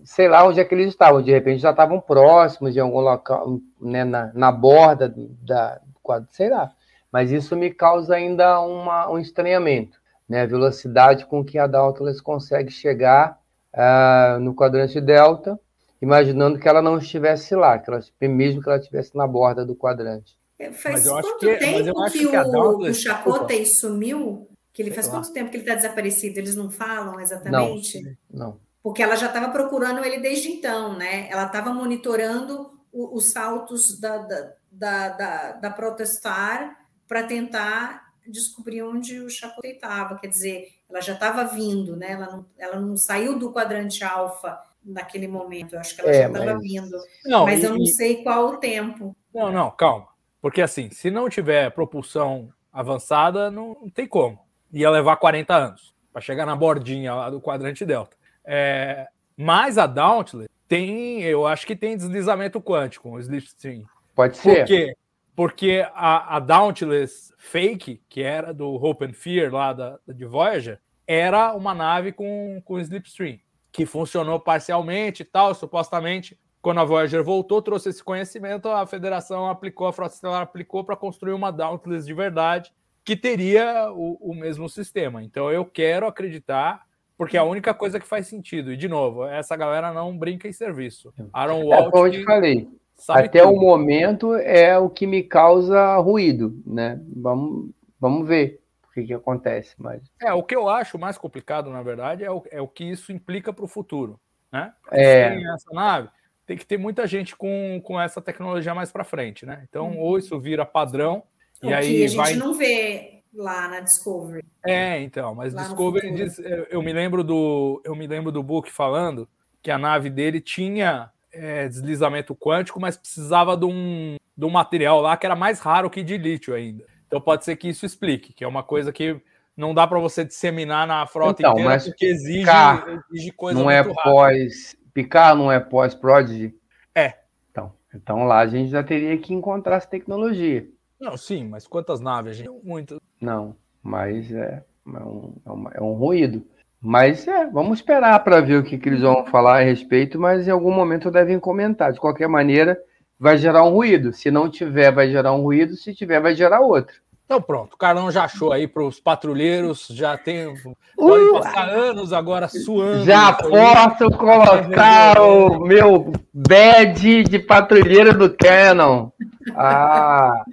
sei lá onde é que eles estavam, de repente já estavam próximos de algum local, né, na, na borda da quadro, sei lá, mas isso me causa ainda uma, um estranhamento, né, a velocidade com que a Dauntless consegue chegar uh, no quadrante delta, imaginando que ela não estivesse lá, que ela, mesmo que ela estivesse na borda do quadrante. É, faz quanto que, tempo que, que, o, o Chakotay sumiu? Que ele faz quanto tempo que ele está desaparecido? Eles não falam exatamente? Não. não. Porque ela já estava procurando ele desde então, né? Ela estava monitorando o, os saltos da, da, da, da, da Protestar para tentar descobrir onde o Chakotay estava. Quer dizer, ela já estava vindo, né? Ela não, ela não saiu do quadrante alfa naquele momento. Eu acho que ela é, já estava mas... vindo. Não, mas e, eu não sei qual o tempo. Não, não, calma. Porque assim, se não tiver propulsão avançada, não, não tem como. Ia levar 40 anos para chegar na bordinha lá do quadrante delta. É, mas a Dauntless tem, eu acho que tem deslizamento quântico, o Slipstream. Pode ser. Por quê? Porque a, a Dauntless Fake, que era do Hope and Fear lá da, de Voyager, era uma nave com, com Slipstream que funcionou parcialmente e tal, supostamente. Quando a Voyager voltou, trouxe esse conhecimento, a Federação aplicou, a Frota Estelar aplicou para construir uma Dauntless de verdade, que teria o, o mesmo sistema. Então eu quero acreditar porque é a única coisa que faz sentido. E, de novo, essa galera não brinca em serviço. Aaron É Walt. como eu te falei. Até o tudo. momento é o que me causa ruído, né? Vamos, vamos ver o que, que acontece. Mas É, o que eu acho mais complicado, na verdade, é o, é o que isso implica para o futuro. Né? É. Tem essa nave, tem que ter muita gente com, com essa tecnologia mais para frente, né? Então, ou isso vira padrão, O e aí a gente vai. não vê lá na Discovery. É, então, mas Lá Discovery diz, eu, eu me lembro do eu me lembro do Book falando que a nave dele tinha é, deslizamento quântico, mas precisava de um, de um material lá que era mais raro que de lítio ainda. Então pode ser que isso explique, que é uma coisa que não dá para você disseminar na frota Então, inteira mas porque exige, Picar exige coisa não é rápida. pós. Picar não é pós-Prodigy? É. Então, então lá a gente já teria que encontrar essa tecnologia. Não, sim, mas quantas naves gente muito. Não, mas é, é, um, é, uma- é um ruído. Mas é, vamos esperar para ver o que, que eles vão falar a respeito, mas em algum momento devem comentar. De qualquer maneira, vai gerar um ruído. Se não tiver, vai gerar um ruído. Se tiver, vai gerar outro. Então pronto, o Carlão já achou aí para os patrulheiros, já tem. Podem Uh, passar anos agora suando. já isso aí. posso colocar o meu badge de patrulheiro do Canon. Ah,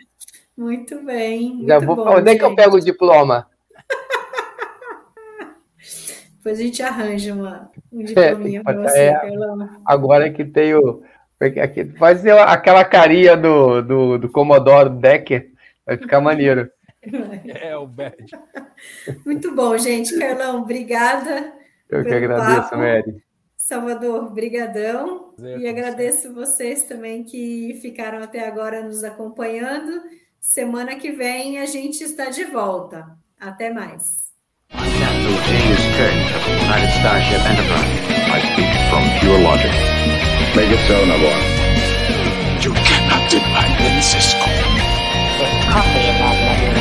Muito bem. muito vou. bom, onde é que eu gente. pego o diploma? [laughs] Depois a gente arranja uma, um diplominha para você, é. Carlão. Agora que tem o. Aqui, faz aquela carinha do, do, do Commodore Decker. Vai ficar [laughs] maneiro. É o Bad. [laughs] Muito bom, gente. Carlão, obrigada. Eu que agradeço, papo. Mary. Salvador, brigadão. Prazer, E agradeço vocês também que ficaram até agora nos acompanhando. Semana que vem a gente está de volta. Até mais. Captain James Kirk of the United Starship Enterprise. I speak from pure logic. Make it so, Nabor. You cannot deny me, Cisco. There's coffee in that letter.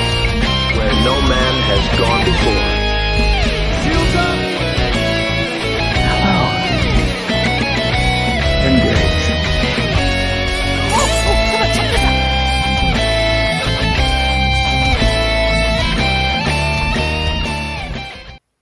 Where no man has gone before.